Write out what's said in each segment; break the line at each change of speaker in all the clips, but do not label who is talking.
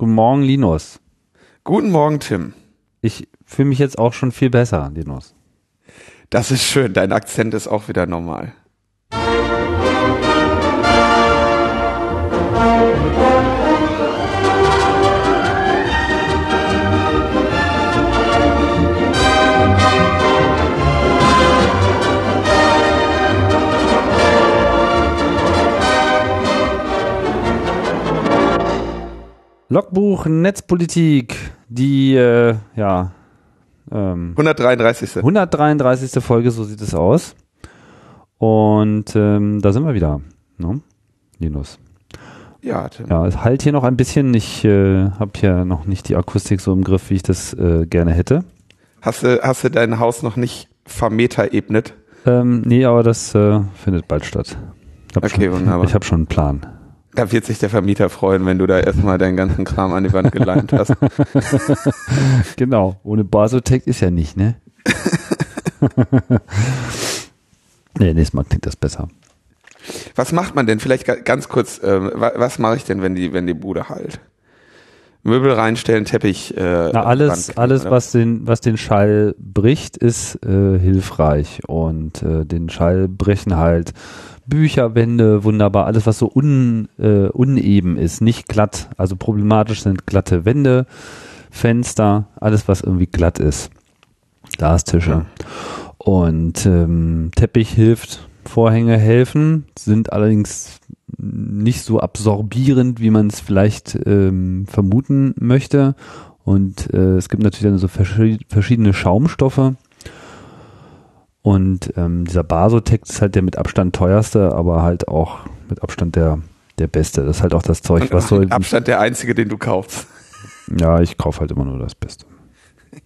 Guten Morgen, Linus.
Guten Morgen, Tim.
Ich fühle mich jetzt auch schon viel besser, Linus.
Das ist schön. Dein Akzent ist auch wieder normal.
Logbuch Netzpolitik, die äh, ja ähm,
133.
133. Folge, so sieht es aus. Und ähm, da sind wir wieder, ne? Linus.
Ja, Tim.
Ja, es halt hier noch ein bisschen. Ich äh, habe hier noch nicht die Akustik so im Griff, wie ich das äh, gerne hätte.
Hast du, hast du dein Haus noch nicht vermeterebnet?
Ähm, nee, aber das äh, findet bald statt. Hab
Okay,
schon,
wunderbar.
Ich habe schon einen Plan.
Da wird sich der Vermieter freuen, wenn du da erstmal deinen ganzen Kram an die Wand geleimt hast.
Genau, ohne Basotec ist ja nicht, ne? nee, nächstes Mal klingt das besser.
Was macht man denn? Vielleicht ga- ganz kurz, wa- was mache ich denn, wenn die, wenn die Bude halt? Möbel reinstellen, Teppich. Äh,
Na, alles,
Wand-
alles,
oder?
was den, was den Schall bricht, ist äh, hilfreich. Und äh, den Schall brechen halt Bücher, Wände, wunderbar, alles, was so un, äh, uneben ist, nicht glatt. Also problematisch sind glatte Wände, Fenster, alles, was irgendwie glatt ist. Glastische. Und ähm, Teppich hilft, Vorhänge helfen, sind allerdings nicht so absorbierend, wie man es vielleicht ähm, vermuten möchte. Und äh, es gibt natürlich dann so verschi verschiedene Schaumstoffe. Und ähm, dieser Basotec ist halt der mit Abstand teuerste, aber halt auch mit Abstand der, der beste. Das ist halt auch das Zeug,
Und
was so.
mit Abstand der einzige, den du kaufst.
Ja, ich kaufe halt immer nur das Beste.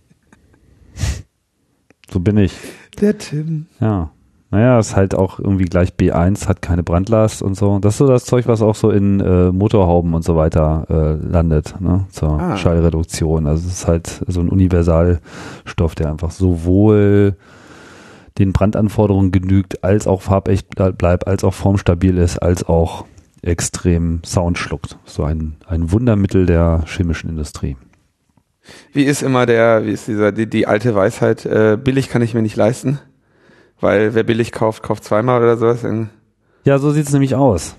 So bin ich.
Der Tim.
Ja. Naja, ist halt auch irgendwie gleich B1, hat keine Brandlast und so. Das ist so das Zeug, was auch so in äh, Motorhauben und so weiter äh, landet, ne? Zur
Ah.
Schallreduktion. Also es ist halt so ein Universalstoff, der einfach sowohl den Brandanforderungen genügt, als auch farbecht ble- bleibt, als auch formstabil ist, als auch extrem Sound schluckt. So ein, ein Wundermittel der chemischen Industrie.
Wie ist immer der, wie ist dieser, die, die alte Weisheit, äh, billig kann ich mir nicht leisten? Weil wer billig kauft, kauft zweimal oder sowas. In-
Ja, so sieht's nämlich aus.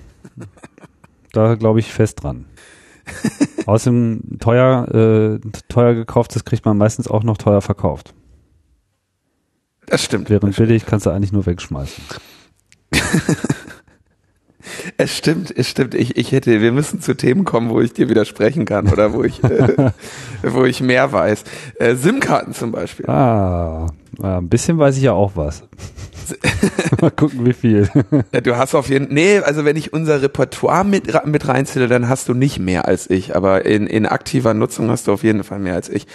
Da glaube ich fest dran. Außerdem teuer, äh, teuer gekauftes kriegt man meistens auch noch teuer verkauft.
Das stimmt.
Während billig kannst du eigentlich nur wegschmeißen.
Es stimmt, es stimmt. Ich, ich hätte, wir müssen zu Themen kommen, wo ich dir widersprechen kann oder wo ich, äh, wo ich mehr weiß. Äh, SIM-Karten zum Beispiel.
Ah, ein bisschen weiß ich ja auch was. Mal gucken, wie viel.
Ja, du hast auf jeden nee, also wenn ich unser Repertoire mit, mit reinzähle, dann hast du nicht mehr als ich, aber in, in aktiver Nutzung hast du auf jeden Fall mehr als ich.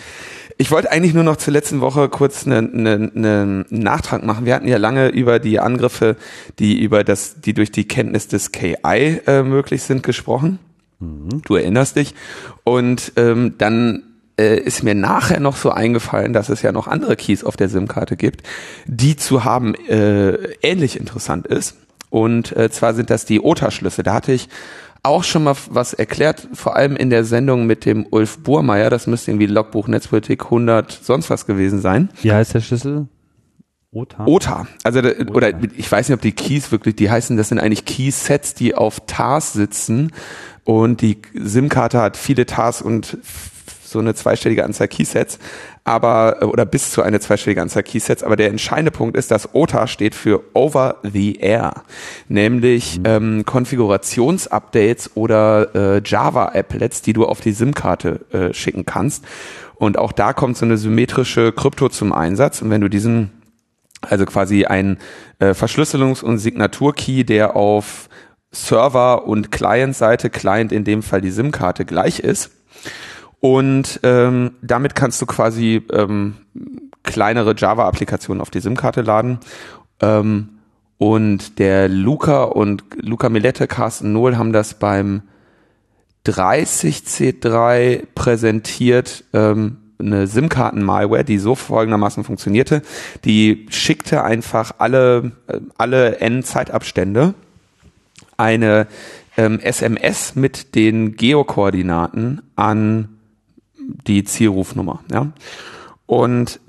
Ich wollte eigentlich nur noch zur letzten Woche kurz einen einen- einen Nachtrag machen. Wir hatten ja lange über die Angriffe, die über das, die durch die Kenntnis des KI äh, möglich sind, gesprochen. Du erinnerst dich. Und ähm, dann äh, ist mir nachher noch so eingefallen, dass es ja noch andere Keys auf der SIM-Karte gibt, die zu haben äh, ähnlich interessant ist. Und äh, zwar sind das die OTA-Schlüssel. Da hatte ich auch schon mal was erklärt, vor allem in der Sendung mit dem Ulf Burmeier. Das müsste irgendwie Logbuch Netzpolitik 100 sonst was gewesen sein.
Wie heißt der Schlüssel? OTA?
OTA. Also da, oder ich weiß nicht, ob die Keys wirklich, die heißen, das sind eigentlich Keysets, die auf TARs sitzen und die SIM-Karte hat viele TARs und so eine zweistellige Anzahl Keysets, aber oder bis zu eine zweistellige Anzahl Keysets, aber der entscheidende Punkt ist, dass OTA steht für Over the Air, nämlich ähm, Konfigurationsupdates oder äh, Java-Applets, die du auf die SIM-Karte äh, schicken kannst. Und auch da kommt so eine symmetrische Krypto zum Einsatz. Und wenn du diesen also quasi ein äh, Verschlüsselungs- und Signaturkey, der auf Server- und Client-Seite, Client in dem Fall die SIM-Karte gleich ist. Und ähm, damit kannst du quasi ähm, kleinere Java-Applikationen auf die SIM-Karte laden. Ähm, und der Luca und Luca Milette, Carsten Nohl haben das beim 30C3 präsentiert, ähm, eine SIM-Karten-Malware, die so folgendermaßen funktionierte. Die schickte einfach alle, äh, alle N-Zeitabstände eine ähm, SMS mit den Geokoordinaten an die Zielrufnummer. Ja? Und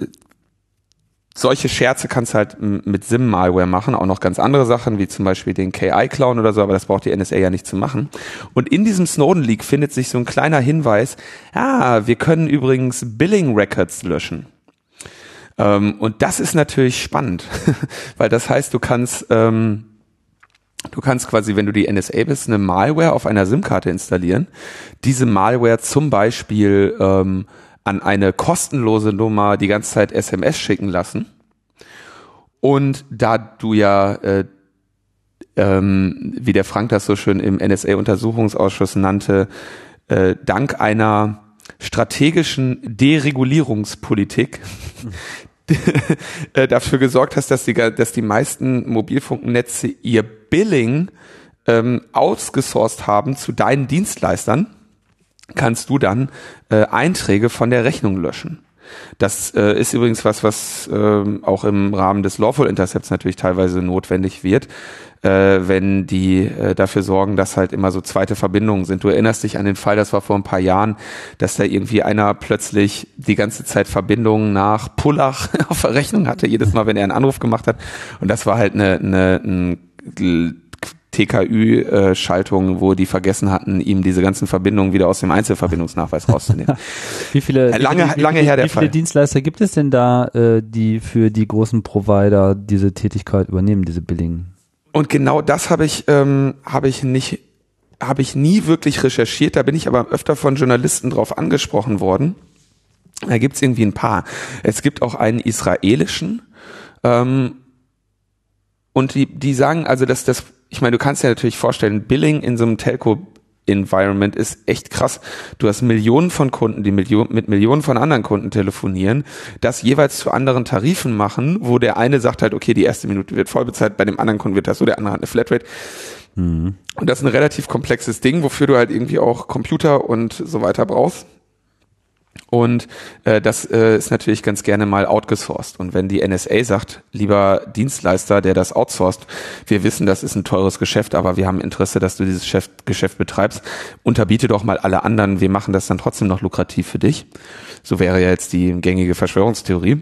solche Scherze kannst du halt mit SIM-Malware machen, auch noch ganz andere Sachen, wie zum Beispiel den KI-Clown oder so, aber das braucht die NSA ja nicht zu machen. Und in diesem Snowden-Leak findet sich so ein kleiner Hinweis, ah, wir können übrigens Billing-Records löschen. Ähm, und das ist natürlich spannend, weil das heißt, du kannst, ähm, du kannst quasi, wenn du die NSA bist, eine Malware auf einer SIM-Karte installieren, diese Malware zum Beispiel ähm, an eine kostenlose Nummer die ganze Zeit SMS schicken lassen. Und da du ja, äh, ähm, wie der Frank das so schön im NSA-Untersuchungsausschuss nannte, äh, dank einer strategischen Deregulierungspolitik dafür gesorgt hast, dass die, dass die meisten Mobilfunknetze ihr Billing ähm, ausgesourced haben zu deinen Dienstleistern kannst du dann äh, Einträge von der Rechnung löschen. Das äh, ist übrigens was, was äh, auch im Rahmen des Lawful Intercepts natürlich teilweise notwendig wird, äh, wenn die äh, dafür sorgen, dass halt immer so zweite Verbindungen sind. Du erinnerst dich an den Fall, das war vor ein paar Jahren, dass da irgendwie einer plötzlich die ganze Zeit Verbindungen nach Pullach auf der Rechnung hatte, jedes Mal, wenn er einen Anruf gemacht hat. Und das war halt eine, eine ein TKÜ-Schaltung, wo die vergessen hatten, ihm diese ganzen Verbindungen wieder aus dem Einzelverbindungsnachweis rauszunehmen.
wie viele, lange, wie, wie, lange her der Wie viele Fall. Dienstleister gibt es denn da, äh, die für die großen Provider diese Tätigkeit übernehmen, diese Billing?
Und genau das habe ich, ähm, habe ich nicht, habe ich nie wirklich recherchiert. Da bin ich aber öfter von Journalisten drauf angesprochen worden. Da gibt es irgendwie ein paar. Es gibt auch einen israelischen. Ähm, und die, die sagen also, dass das ich meine, du kannst dir natürlich vorstellen, Billing in so einem Telco Environment ist echt krass. Du hast Millionen von Kunden, die Million, mit Millionen von anderen Kunden telefonieren, das jeweils zu anderen Tarifen machen, wo der eine sagt halt, okay, die erste Minute wird voll bezahlt, bei dem anderen Kunden wird das so, der andere hat eine Flatrate. Mhm. Und das ist ein relativ komplexes Ding, wofür du halt irgendwie auch Computer und so weiter brauchst. Und äh, das äh, ist natürlich ganz gerne mal outgesourced. Und wenn die NSA sagt, lieber Dienstleister, der das outsourced, wir wissen, das ist ein teures Geschäft, aber wir haben Interesse, dass du dieses Geschäft, Geschäft betreibst, unterbiete doch mal alle anderen, wir machen das dann trotzdem noch lukrativ für dich. So wäre ja jetzt die gängige Verschwörungstheorie.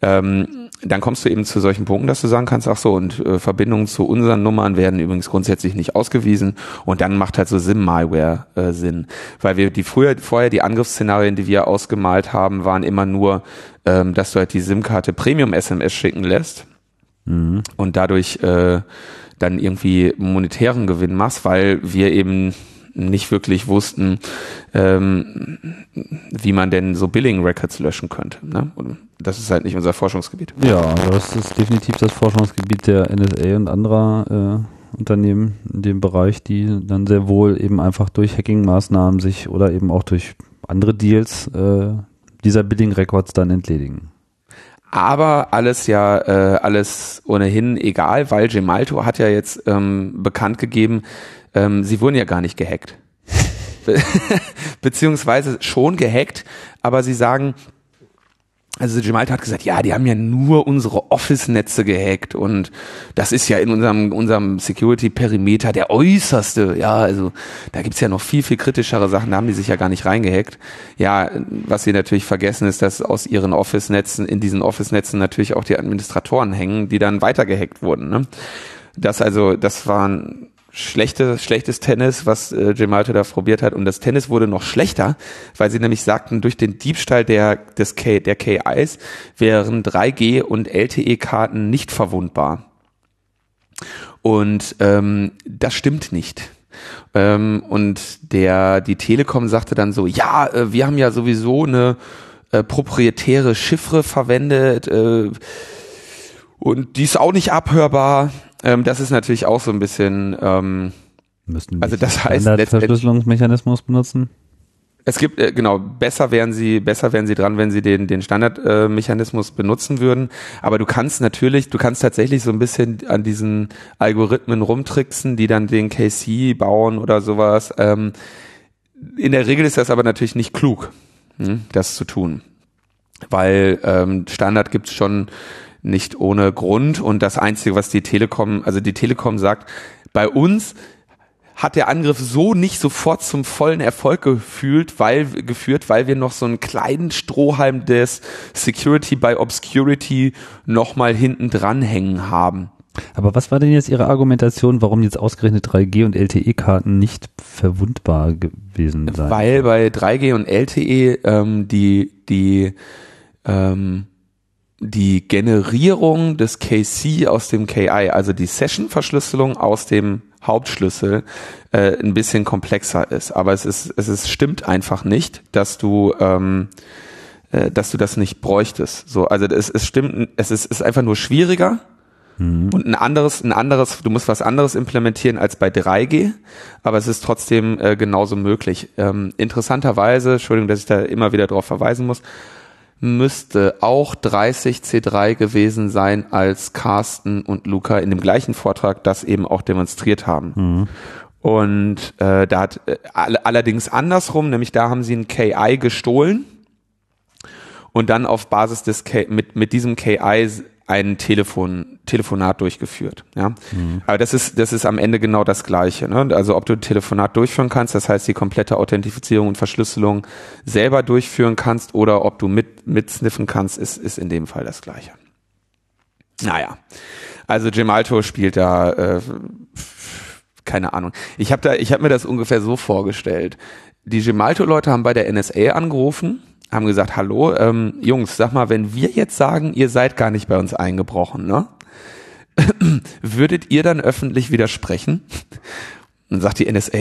Ähm, dann kommst du eben zu solchen Punkten, dass du sagen kannst, ach so, und äh, Verbindungen zu unseren Nummern werden übrigens grundsätzlich nicht ausgewiesen und dann macht halt so SIM-Malware äh, Sinn. Weil wir die früher, vorher die Angriffsszenarien, die wir ausgemalt haben, waren immer nur, ähm, dass du halt die SIM-Karte Premium-SMS schicken lässt mhm. und dadurch äh, dann irgendwie monetären Gewinn machst, weil wir eben nicht wirklich wussten, ähm, wie man denn so Billing-Records löschen könnte. Ne? Und das ist halt nicht unser Forschungsgebiet.
Ja, das ist definitiv das Forschungsgebiet der NSA und anderer äh, Unternehmen in dem Bereich, die dann sehr wohl eben einfach durch Hacking-Maßnahmen sich oder eben auch durch andere Deals äh, dieser Billing-Records dann entledigen.
Aber alles ja, äh, alles ohnehin egal, weil Gemalto hat ja jetzt ähm, bekannt gegeben, ähm, sie wurden ja gar nicht gehackt. Beziehungsweise schon gehackt, aber sie sagen, also Gemalto hat gesagt, ja, die haben ja nur unsere Office-Netze gehackt und das ist ja in unserem, unserem Security-Perimeter der äußerste. Ja, also da gibt's ja noch viel, viel kritischere Sachen, da haben die sich ja gar nicht reingehackt. Ja, was sie natürlich vergessen ist, dass aus ihren Office-Netzen, in diesen Office-Netzen natürlich auch die Administratoren hängen, die dann weiter gehackt wurden. Ne? Das also, das waren schlechte, schlechtes Tennis, was äh, Gemalte da probiert hat. Und das Tennis wurde noch schlechter, weil sie nämlich sagten, durch den Diebstahl der, des K, der KIs wären 3G und LTE-Karten nicht verwundbar. Und ähm, das stimmt nicht. Ähm, und der, die Telekom sagte dann so, ja, äh, wir haben ja sowieso eine äh, proprietäre Chiffre verwendet äh, und die ist auch nicht abhörbar. Ähm, das ist natürlich auch so ein bisschen. Ähm,
Müssten also das heißt Verschlüsselungsmechanismus benutzen.
Es gibt äh, genau besser wären sie besser wären sie dran, wenn sie den den Standardmechanismus äh, benutzen würden. Aber du kannst natürlich, du kannst tatsächlich so ein bisschen an diesen Algorithmen rumtricksen, die dann den KC bauen oder sowas. Ähm, in der Regel ist das aber natürlich nicht klug, hm, das zu tun, weil ähm, Standard gibt's schon nicht ohne Grund. Und das Einzige, was die Telekom, also die Telekom sagt, bei uns hat der Angriff so nicht sofort zum vollen Erfolg gefühlt, weil, geführt, weil wir noch so einen kleinen Strohhalm des Security by Obscurity nochmal hinten dranhängen haben.
Aber was war denn jetzt Ihre Argumentation, warum jetzt ausgerechnet 3G und LTE-Karten nicht verwundbar gewesen seien?
Weil bei 3G und LTE ähm, die, die, ähm, die Generierung des KC aus dem KI, also die Session-Verschlüsselung aus dem Hauptschlüssel, äh, ein bisschen komplexer ist. Aber es ist, es ist, stimmt einfach nicht, dass du, ähm, äh, dass du das nicht bräuchtest. So, also es, es stimmt, es ist, ist einfach nur schwieriger Mhm. Und ein anderes, ein anderes, du musst was anderes implementieren als bei 3G, aber es ist trotzdem äh, genauso möglich. Ähm, interessanterweise, Entschuldigung, dass ich da immer wieder darauf verweisen muss, müsste auch 30 C3 gewesen sein, als Carsten und Luca in dem gleichen Vortrag das eben auch demonstriert haben. Mhm. Und äh, da hat äh, allerdings andersrum, nämlich da haben sie ein KI gestohlen und dann auf Basis des K mit mit diesem KI ein Telefon, Telefonat durchgeführt. Ja? Mhm. Aber das ist, das ist am Ende genau das Gleiche. Ne? Also ob du ein Telefonat durchführen kannst, das heißt die komplette Authentifizierung und Verschlüsselung selber durchführen kannst oder ob du mit, mitsniffen kannst, ist, ist in dem Fall das Gleiche. Naja, also Gemalto spielt da, äh, keine Ahnung. Ich habe da, ich habe mir das ungefähr so vorgestellt. Die Gemalto-Leute haben bei der NSA angerufen haben gesagt, hallo, ähm, Jungs, sag mal, wenn wir jetzt sagen, ihr seid gar nicht bei uns eingebrochen, ne? Würdet ihr dann öffentlich widersprechen? Und sagt die NSA,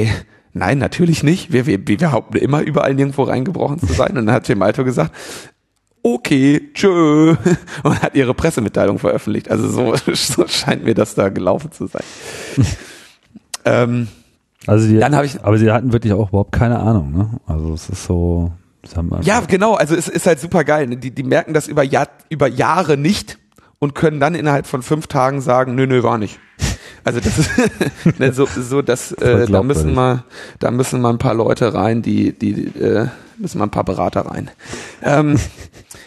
nein, natürlich nicht. Wir, wir, wir behaupten immer überall nirgendwo reingebrochen zu sein. Und dann hat Jim Alto gesagt, okay, tschö, und hat ihre Pressemitteilung veröffentlicht. Also so, so scheint mir das da gelaufen zu sein.
ähm, also die, dann habe ich, aber sie hatten wirklich auch überhaupt keine Ahnung. Ne? Also es ist so,
ja, genau. Also es ist halt super geil. Ne? Die, die merken das über, Jahr, über Jahre nicht und können dann innerhalb von fünf Tagen sagen, nö, nö, war nicht. Also das ist ne, so, so dass äh, da müssen mal, da müssen mal ein paar Leute rein, die, die äh, müssen mal ein paar Berater rein. Ähm,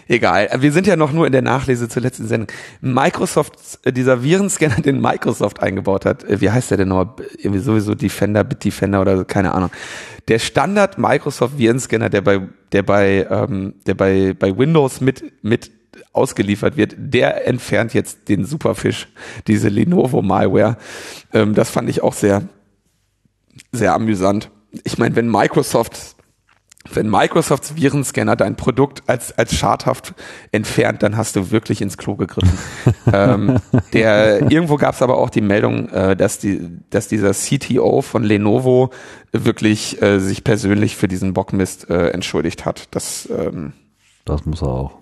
egal. Wir sind ja noch nur in der Nachlese zur letzten Sendung. Microsoft, äh, dieser Virenscanner, den Microsoft eingebaut hat, äh, wie heißt der denn noch? Irgendwie sowieso Defender, Bitdefender oder keine Ahnung der Standard Microsoft Virenscanner, der bei, der bei, ähm, der bei, bei Windows mit, mit ausgeliefert wird, der entfernt jetzt den Superfish, diese Lenovo Malware. Ähm, das fand ich auch sehr, sehr amüsant. Ich meine, wenn Microsoft wenn Microsofts Virenscanner dein Produkt als, als schadhaft entfernt, dann hast du wirklich ins Klo gegriffen. ähm, der, irgendwo gab es aber auch die Meldung, äh, dass, die, dass dieser CTO von Lenovo wirklich äh, sich persönlich für diesen Bockmist äh, entschuldigt hat. Das, ähm,
das muss er auch.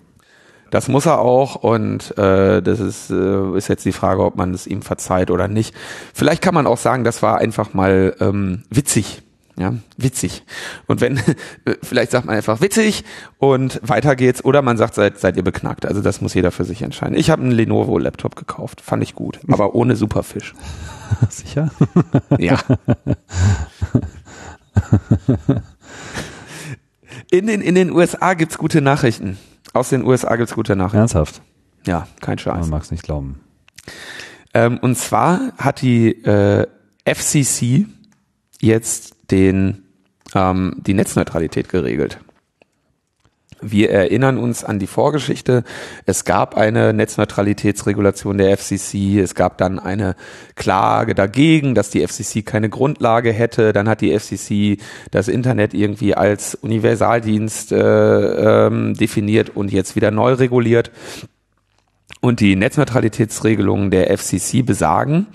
Das muss er auch und äh, das ist, äh, ist jetzt die Frage, ob man es ihm verzeiht oder nicht. Vielleicht kann man auch sagen, das war einfach mal ähm, witzig ja, witzig. Und wenn, vielleicht sagt man einfach witzig und weiter geht's oder man sagt, seid, seid ihr beknackt. Also das muss jeder für sich entscheiden. Ich habe einen Lenovo-Laptop gekauft, fand ich gut, aber ohne Superfisch.
Sicher?
Ja. In den, in den USA gibt's gute Nachrichten. Aus den USA gibt's gute Nachrichten.
Ernsthaft?
Ja, kein Scheiß.
Man mag's nicht glauben.
Ähm, und zwar hat die äh, FCC jetzt den, ähm, die Netzneutralität geregelt. Wir erinnern uns an die Vorgeschichte. Es gab eine Netzneutralitätsregulation der FCC. Es gab dann eine Klage dagegen, dass die FCC keine Grundlage hätte. Dann hat die FCC das Internet irgendwie als Universaldienst äh, ähm, definiert und jetzt wieder neu reguliert. Und die Netzneutralitätsregelungen der FCC besagen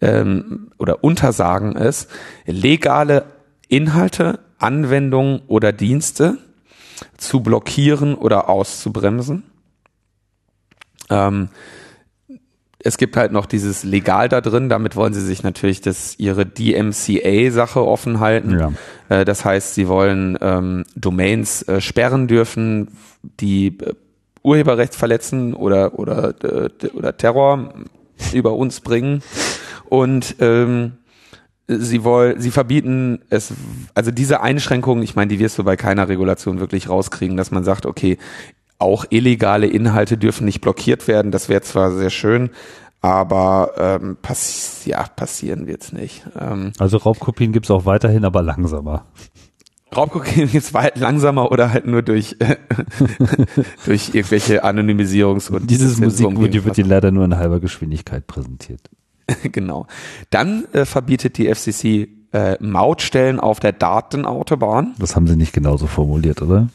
ähm, oder untersagen es, legale Inhalte, Anwendungen oder Dienste zu blockieren oder auszubremsen. Ähm, es gibt halt noch dieses legal da drin, damit wollen sie sich natürlich das, ihre DMCA-Sache offen halten. Ja. Äh, das heißt, sie wollen ähm, Domains äh, sperren dürfen, die äh, Urheberrecht verletzen oder, oder, äh, oder Terror über uns bringen. Und ähm, sie wollen, sie verbieten es, also diese Einschränkungen, ich meine, die wirst du bei keiner Regulation wirklich rauskriegen, dass man sagt, okay, auch illegale Inhalte dürfen nicht blockiert werden. Das wäre zwar sehr schön, aber ähm, pass ja, passieren wird's nicht. Ähm,
also Raubkopien gibt's auch weiterhin, aber langsamer.
Raubkopien gibt's weit langsamer oder halt nur durch durch irgendwelche Anonymisierungs- und
dieses Musikvideo wird dir leider nur in halber Geschwindigkeit präsentiert.
genau. Dann äh, verbietet die FCC äh, Mautstellen auf der Datenautobahn.
Das haben sie nicht genauso formuliert, oder?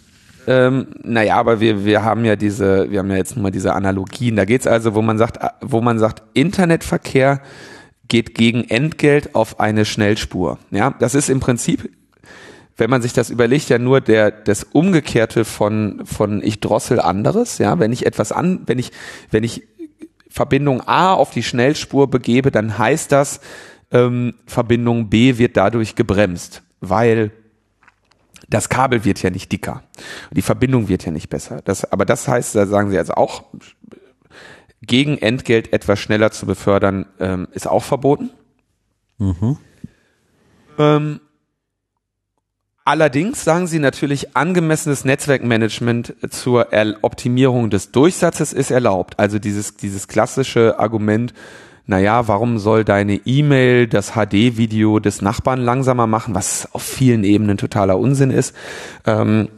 Ähm, naja, aber wir, wir haben ja diese, wir haben ja jetzt nur mal diese Analogien. Da geht's also, wo man sagt, wo man sagt, Internetverkehr geht gegen Entgelt auf eine Schnellspur. Ja, das ist im Prinzip, wenn man sich das überlegt, ja nur der, das Umgekehrte von, von ich drossel anderes. Ja, wenn ich etwas an, wenn ich, wenn ich Verbindung A auf die Schnellspur begebe, dann heißt das, ähm, Verbindung B wird dadurch gebremst, weil das Kabel wird ja nicht dicker. Die Verbindung wird ja nicht besser. Das, aber das heißt, da sagen sie also auch, gegen Entgelt etwas schneller zu befördern, ähm, ist auch verboten. Mhm. Ähm, allerdings sagen sie natürlich, angemessenes Netzwerkmanagement zur Optimierung des Durchsatzes ist erlaubt. Also dieses, dieses klassische Argument, naja, warum soll deine E-Mail das HD-Video des Nachbarn langsamer machen, was auf vielen Ebenen totaler Unsinn ist, ähm,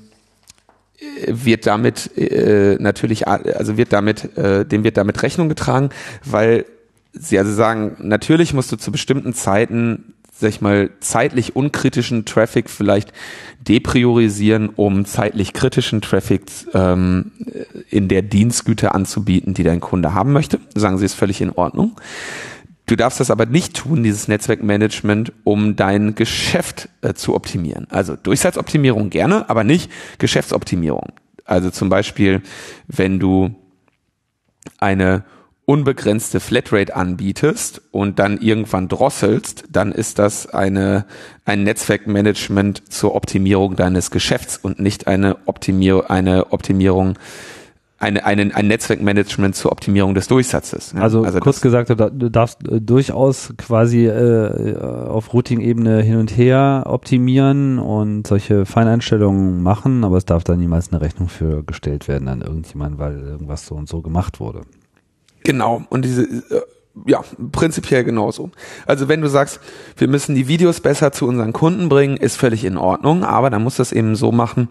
wird damit äh, natürlich, also wird damit, äh, dem wird damit Rechnung getragen, weil sie also sagen, natürlich musst du zu bestimmten Zeiten sag ich mal, zeitlich unkritischen Traffic vielleicht depriorisieren, um zeitlich kritischen Traffic ähm, in der Dienstgüte anzubieten, die dein Kunde haben möchte. Sagen sie, ist völlig in Ordnung. Du darfst das aber nicht tun, dieses Netzwerkmanagement, um dein Geschäft äh, zu optimieren. Also Durchsatzoptimierung gerne, aber nicht Geschäftsoptimierung. Also zum Beispiel, wenn du eine unbegrenzte Flatrate anbietest und dann irgendwann drosselst, dann ist das eine, ein Netzwerkmanagement zur Optimierung deines Geschäfts und nicht eine, Optimier eine Optimierung eine, eine, ein Netzwerkmanagement zur Optimierung des Durchsatzes.
Ja? Also, also kurz gesagt, du darfst äh, durchaus quasi äh, auf Routing-Ebene hin und her optimieren und solche Feineinstellungen machen, aber es darf da niemals eine Rechnung für gestellt werden an irgendjemand, weil irgendwas so und so gemacht wurde.
Genau. Und diese, äh, ja, prinzipiell genauso. Also wenn du sagst, wir müssen die Videos besser zu unseren Kunden bringen, ist völlig in Ordnung, aber dann musst du es eben so machen,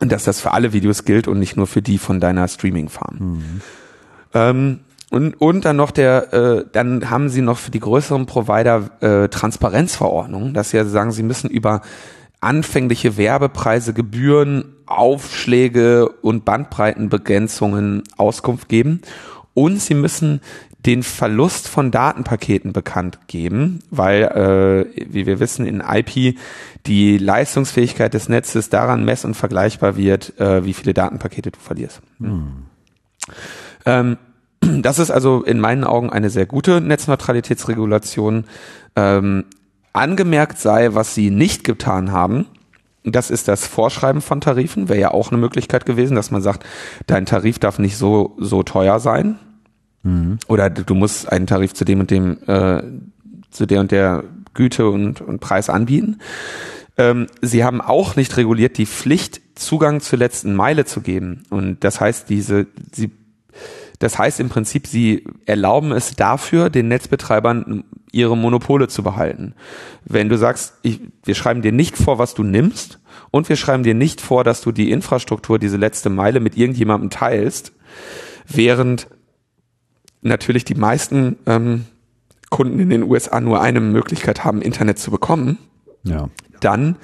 dass das für alle Videos gilt und nicht nur für die von deiner Streaming-Farm. Mhm. Ähm, und, und dann noch der, äh, dann haben sie noch für die größeren Provider äh, Transparenzverordnungen, dass sie also sagen, sie müssen über anfängliche Werbepreise, Gebühren, Aufschläge und Bandbreitenbegrenzungen Auskunft geben und sie müssen den Verlust von Datenpaketen bekannt geben, weil, äh, wie wir wissen, in IP die Leistungsfähigkeit des Netzes daran mess- und vergleichbar wird, äh, wie viele Datenpakete du verlierst. Hm. Ähm, das ist also in meinen Augen eine sehr gute Netzneutralitätsregulation. Ähm, angemerkt sei, was sie nicht getan haben, das ist das Vorschreiben von Tarifen, wäre ja auch eine Möglichkeit gewesen, dass man sagt, dein Tarif darf nicht so, so teuer sein. Mhm. Oder du musst einen Tarif zu dem und dem, äh, zu der und der Güte und, und Preis anbieten. Ähm, sie haben auch nicht reguliert die Pflicht, Zugang zur letzten Meile zu geben. Und das heißt, diese, sie, das heißt im Prinzip, sie erlauben es dafür, den Netzbetreibern ihre Monopole zu behalten. Wenn du sagst, ich, wir schreiben dir nicht vor, was du nimmst, und wir schreiben dir nicht vor, dass du die Infrastruktur, diese letzte Meile mit irgendjemandem teilst, während natürlich die meisten ähm, Kunden in den USA nur eine Möglichkeit haben, Internet zu bekommen,
ja.
dann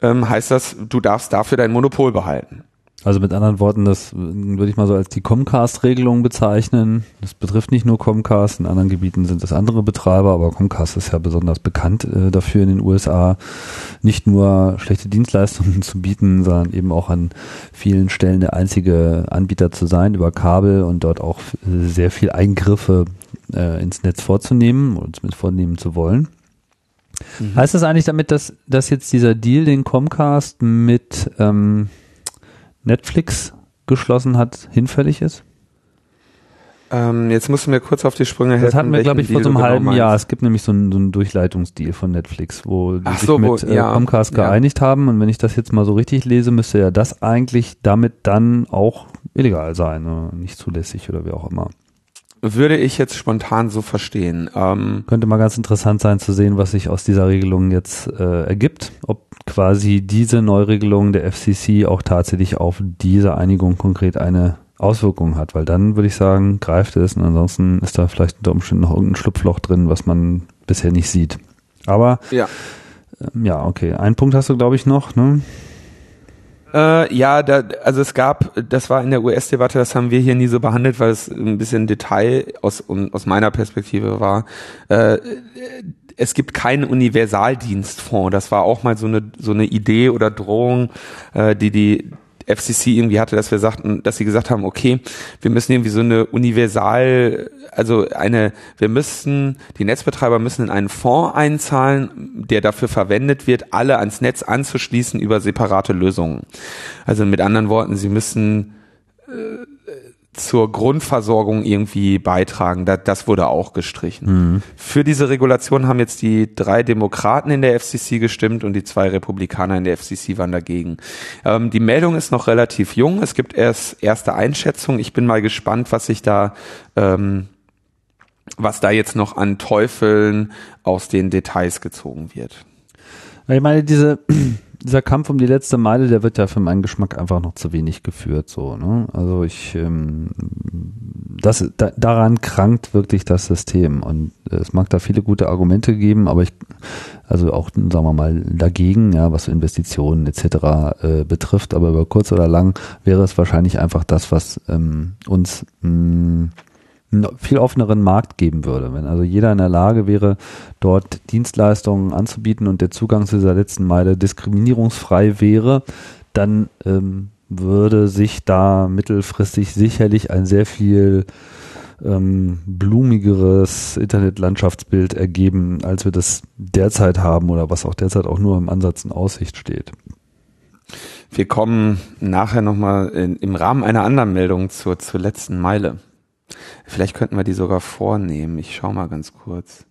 ähm, heißt das, du darfst dafür dein Monopol behalten.
Also mit anderen Worten, das würde ich mal so als die Comcast-Regelung bezeichnen. Das betrifft nicht nur Comcast, in anderen Gebieten sind es andere Betreiber, aber Comcast ist ja besonders bekannt äh, dafür in den USA, nicht nur schlechte Dienstleistungen zu bieten, sondern eben auch an vielen Stellen der einzige Anbieter zu sein über Kabel und dort auch äh, sehr viel Eingriffe äh, ins Netz vorzunehmen oder zumindest vornehmen zu wollen. Mhm. Heißt das eigentlich damit, dass, dass jetzt dieser Deal, den Comcast mit ähm, Netflix geschlossen hat, hinfällig ist?
Ähm, jetzt musst du mir kurz auf die Sprünge helfen.
Das hatten wir, glaube ich, vor so einem genau halben Jahr. Es gibt nämlich so einen, so einen Durchleitungsdeal von Netflix, wo die Ach sich so, mit äh, ja, Comcast geeinigt ja. haben. Und wenn ich das jetzt mal so richtig lese, müsste ja das eigentlich damit dann auch illegal sein, ne? nicht zulässig oder wie auch immer.
Würde ich jetzt spontan so verstehen.
Ähm, Könnte mal ganz interessant sein zu sehen, was sich aus dieser Regelung jetzt äh, ergibt. Ob quasi diese Neuregelung der FCC auch tatsächlich auf diese Einigung konkret eine Auswirkung hat, weil dann würde ich sagen, greift es und ansonsten ist da vielleicht unter Umständen noch irgendein Schlupfloch drin, was man bisher nicht sieht. Aber
ja,
ähm, ja okay. Ein Punkt hast du, glaube ich, noch, ne?
Äh, ja, da, also es gab, das war in der US-Debatte, das haben wir hier nie so behandelt, weil es ein bisschen Detail aus, aus meiner Perspektive war. Äh, es gibt keinen Universaldienstfonds. Das war auch mal so eine so eine Idee oder Drohung, äh, die die FCC irgendwie hatte, dass wir sagten, dass sie gesagt haben, okay, wir müssen irgendwie so eine Universal, also eine, wir müssen, die Netzbetreiber müssen in einen Fonds einzahlen, der dafür verwendet wird, alle ans Netz anzuschließen über separate Lösungen. Also mit anderen Worten, sie müssen äh, zur Grundversorgung irgendwie beitragen. Das, das wurde auch gestrichen. Mhm. Für diese Regulation haben jetzt die drei Demokraten in der FCC gestimmt und die zwei Republikaner in der FCC waren dagegen. Ähm, die Meldung ist noch relativ jung. Es gibt erst erste Einschätzungen. Ich bin mal gespannt, was sich da ähm, was da jetzt noch an Teufeln aus den Details gezogen wird.
Ich meine, diese dieser Kampf um die letzte Meile, der wird ja für meinen Geschmack einfach noch zu wenig geführt. So, ne? Also ich, ähm, das, da, daran krankt wirklich das System und es mag da viele gute Argumente geben, aber ich, also auch, sagen wir mal, dagegen, ja, was Investitionen etc. Äh, betrifft, aber über kurz oder lang wäre es wahrscheinlich einfach das, was ähm, uns mh, mm, viel offeneren Markt geben würde. Wenn also jeder in der Lage wäre, dort Dienstleistungen anzubieten und der Zugang zu dieser letzten Meile diskriminierungsfrei wäre, dann ähm, würde sich da mittelfristig sicherlich ein sehr viel ähm, blumigeres Internetlandschaftsbild ergeben, als wir das derzeit haben oder was auch derzeit auch nur im Ansatz in Aussicht steht.
Wir kommen nachher nochmal im Rahmen einer anderen Meldung zur, zur letzten Meile. Vielleicht könnten wir die sogar vornehmen. Ich schau mal ganz kurz.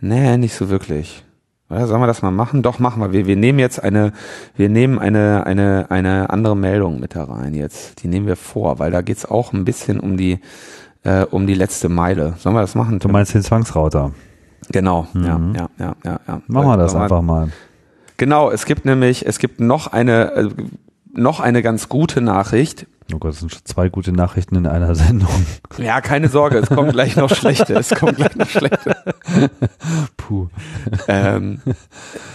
Nee, nicht so wirklich. Oder sollen wir das mal machen? Doch, machen wir. wir. Wir nehmen jetzt eine, wir nehmen eine, eine, eine andere Meldung mit da rein jetzt. Die nehmen wir vor, weil da geht's auch ein bisschen um die, äh, um die letzte Meile. Sollen wir das machen?
Du meinst den Zwangsrauter?
Genau, mhm. ja, ja, ja, ja, ja.
Machen wir das einfach mal.
Genau, es gibt nämlich, es gibt noch eine, äh, noch eine ganz gute Nachricht.
Oh Gott, es sind schon zwei gute Nachrichten in einer Sendung.
Ja, keine Sorge, es kommt gleich noch schlechte. Es kommt gleich noch schlechte.
Puh.
Ähm,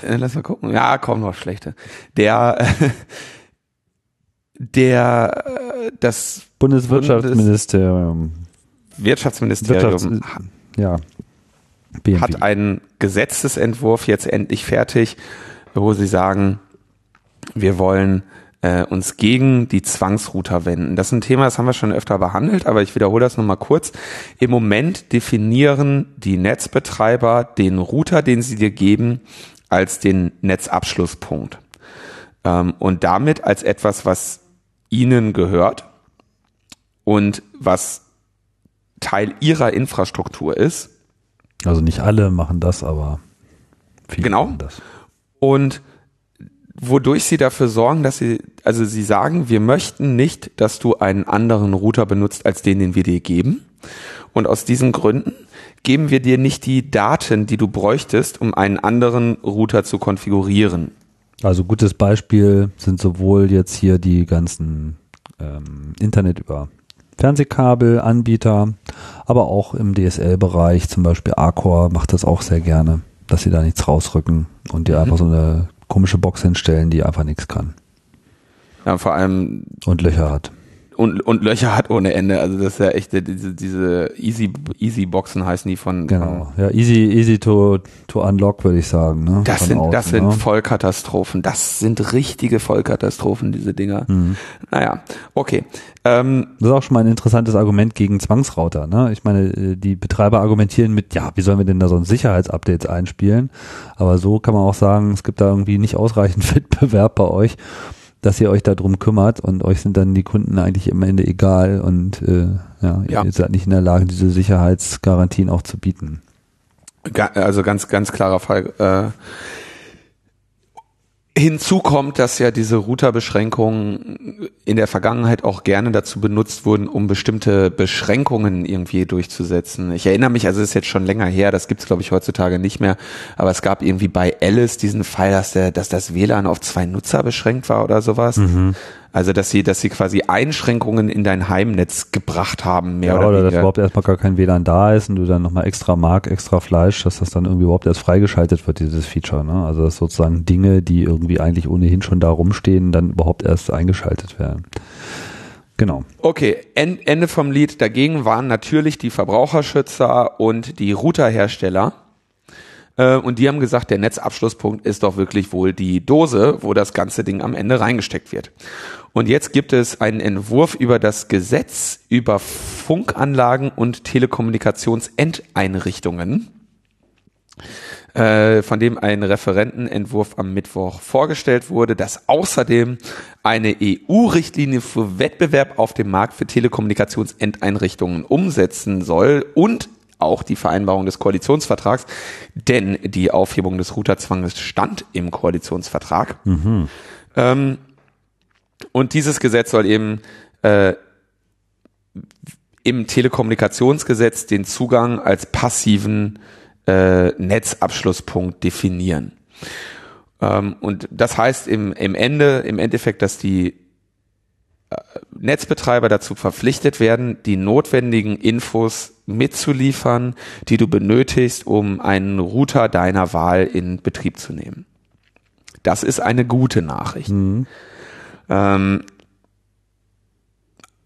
äh, lass mal gucken. Ja, kommen noch schlechte. Der, der, das
Bundeswirtschaftsministerium.
Wirtschaftsministerium.
Wirtschafts ja.
BMW. Hat einen Gesetzesentwurf jetzt endlich fertig, wo sie sagen, wir wollen äh, uns gegen die Zwangsrouter wenden. Das ist ein Thema, das haben wir schon öfter behandelt, aber ich wiederhole das nochmal kurz. Im Moment definieren die Netzbetreiber den Router, den sie dir geben, als den Netzabschlusspunkt. Ähm, und damit als etwas, was ihnen gehört und was Teil ihrer Infrastruktur ist.
Also nicht alle machen das, aber
viele genau. machen das. Und wodurch sie dafür sorgen, dass sie, also sie sagen, wir möchten nicht, dass du einen anderen Router benutzt als den, den wir dir geben. Und aus diesen Gründen geben wir dir nicht die Daten, die du bräuchtest, um einen anderen Router zu konfigurieren.
Also gutes Beispiel sind sowohl jetzt hier die ganzen ähm, Internet über Fernsehkabel, Anbieter, aber auch im DSL-Bereich, zum Beispiel Arcor macht das auch sehr gerne, dass sie da nichts rausrücken und dir mhm. einfach so eine komische Box hinstellen, die einfach nichts kann.
Ja, vor allem.
Und Löcher hat
und, und Löcher hat ohne Ende. Also das ist ja echt diese, diese Easy, Easy Boxen heißen die von.
Genau. Ja, easy, easy to, to unlock, würde ich sagen. Ne?
Das sind, außen, das sind ne? Vollkatastrophen. Das sind richtige Vollkatastrophen, diese Dinger. Mhm. Naja, okay.
Ähm, das ist auch schon mal ein interessantes Argument gegen Zwangsrouter. Ne? Ich meine, äh, die Betreiber argumentieren mit, ja, wie sollen wir denn da sonst Sicherheitsupdates einspielen? Aber so kann man auch sagen, es gibt da irgendwie nicht ausreichend Wettbewerb bei euch dass ihr euch darum kümmert und euch sind dann die Kunden eigentlich am Ende egal und äh, ja, ja. ihr seid nicht in der Lage, diese Sicherheitsgarantien auch zu bieten.
Also ganz, ganz klarer Fall. Äh, Hinzu kommt, dass ja diese Routerbeschränkungen in der Vergangenheit auch gerne dazu benutzt wurden, um bestimmte Beschränkungen irgendwie durchzusetzen. Ich erinnere mich, also es ist jetzt schon länger her, das gibt's glaube ich heutzutage nicht mehr, aber es gab irgendwie bei Alice diesen Fall, dass, der, dass das WLAN auf zwei Nutzer beschränkt war oder sowas. Mhm. Also dass sie, dass sie quasi Einschränkungen in dein Heimnetz gebracht haben, mehr
ja,
oder,
oder
weniger.
dass überhaupt erstmal gar kein WLAN da ist und du dann nochmal extra Mark, extra Fleisch, dass das dann irgendwie überhaupt erst freigeschaltet wird, dieses Feature. Ne? Also dass sozusagen Dinge, die irgendwie eigentlich ohnehin schon da rumstehen, dann überhaupt erst eingeschaltet werden. Genau.
Okay, Ende vom Lied. Dagegen waren natürlich die Verbraucherschützer und die Routerhersteller und die haben gesagt, der Netzabschlusspunkt ist doch wirklich wohl die Dose, wo das ganze Ding am Ende reingesteckt wird. Und jetzt gibt es einen Entwurf über das Gesetz über Funkanlagen und Telekommunikationsendeinrichtungen, äh, von dem ein Referentenentwurf am Mittwoch vorgestellt wurde, das außerdem eine EU-Richtlinie für Wettbewerb auf dem Markt für Telekommunikationsendeinrichtungen umsetzen soll und auch die Vereinbarung des Koalitionsvertrags, denn die Aufhebung des Routerzwanges stand im Koalitionsvertrag. Mhm. Ähm, und dieses Gesetz soll eben äh, im Telekommunikationsgesetz den Zugang als passiven äh, Netzabschlusspunkt definieren. Ähm, und das heißt im, im Ende, im Endeffekt, dass die Netzbetreiber dazu verpflichtet werden, die notwendigen Infos mitzuliefern, die du benötigst, um einen Router deiner Wahl in Betrieb zu nehmen. Das ist eine gute Nachricht. Mhm. Ähm,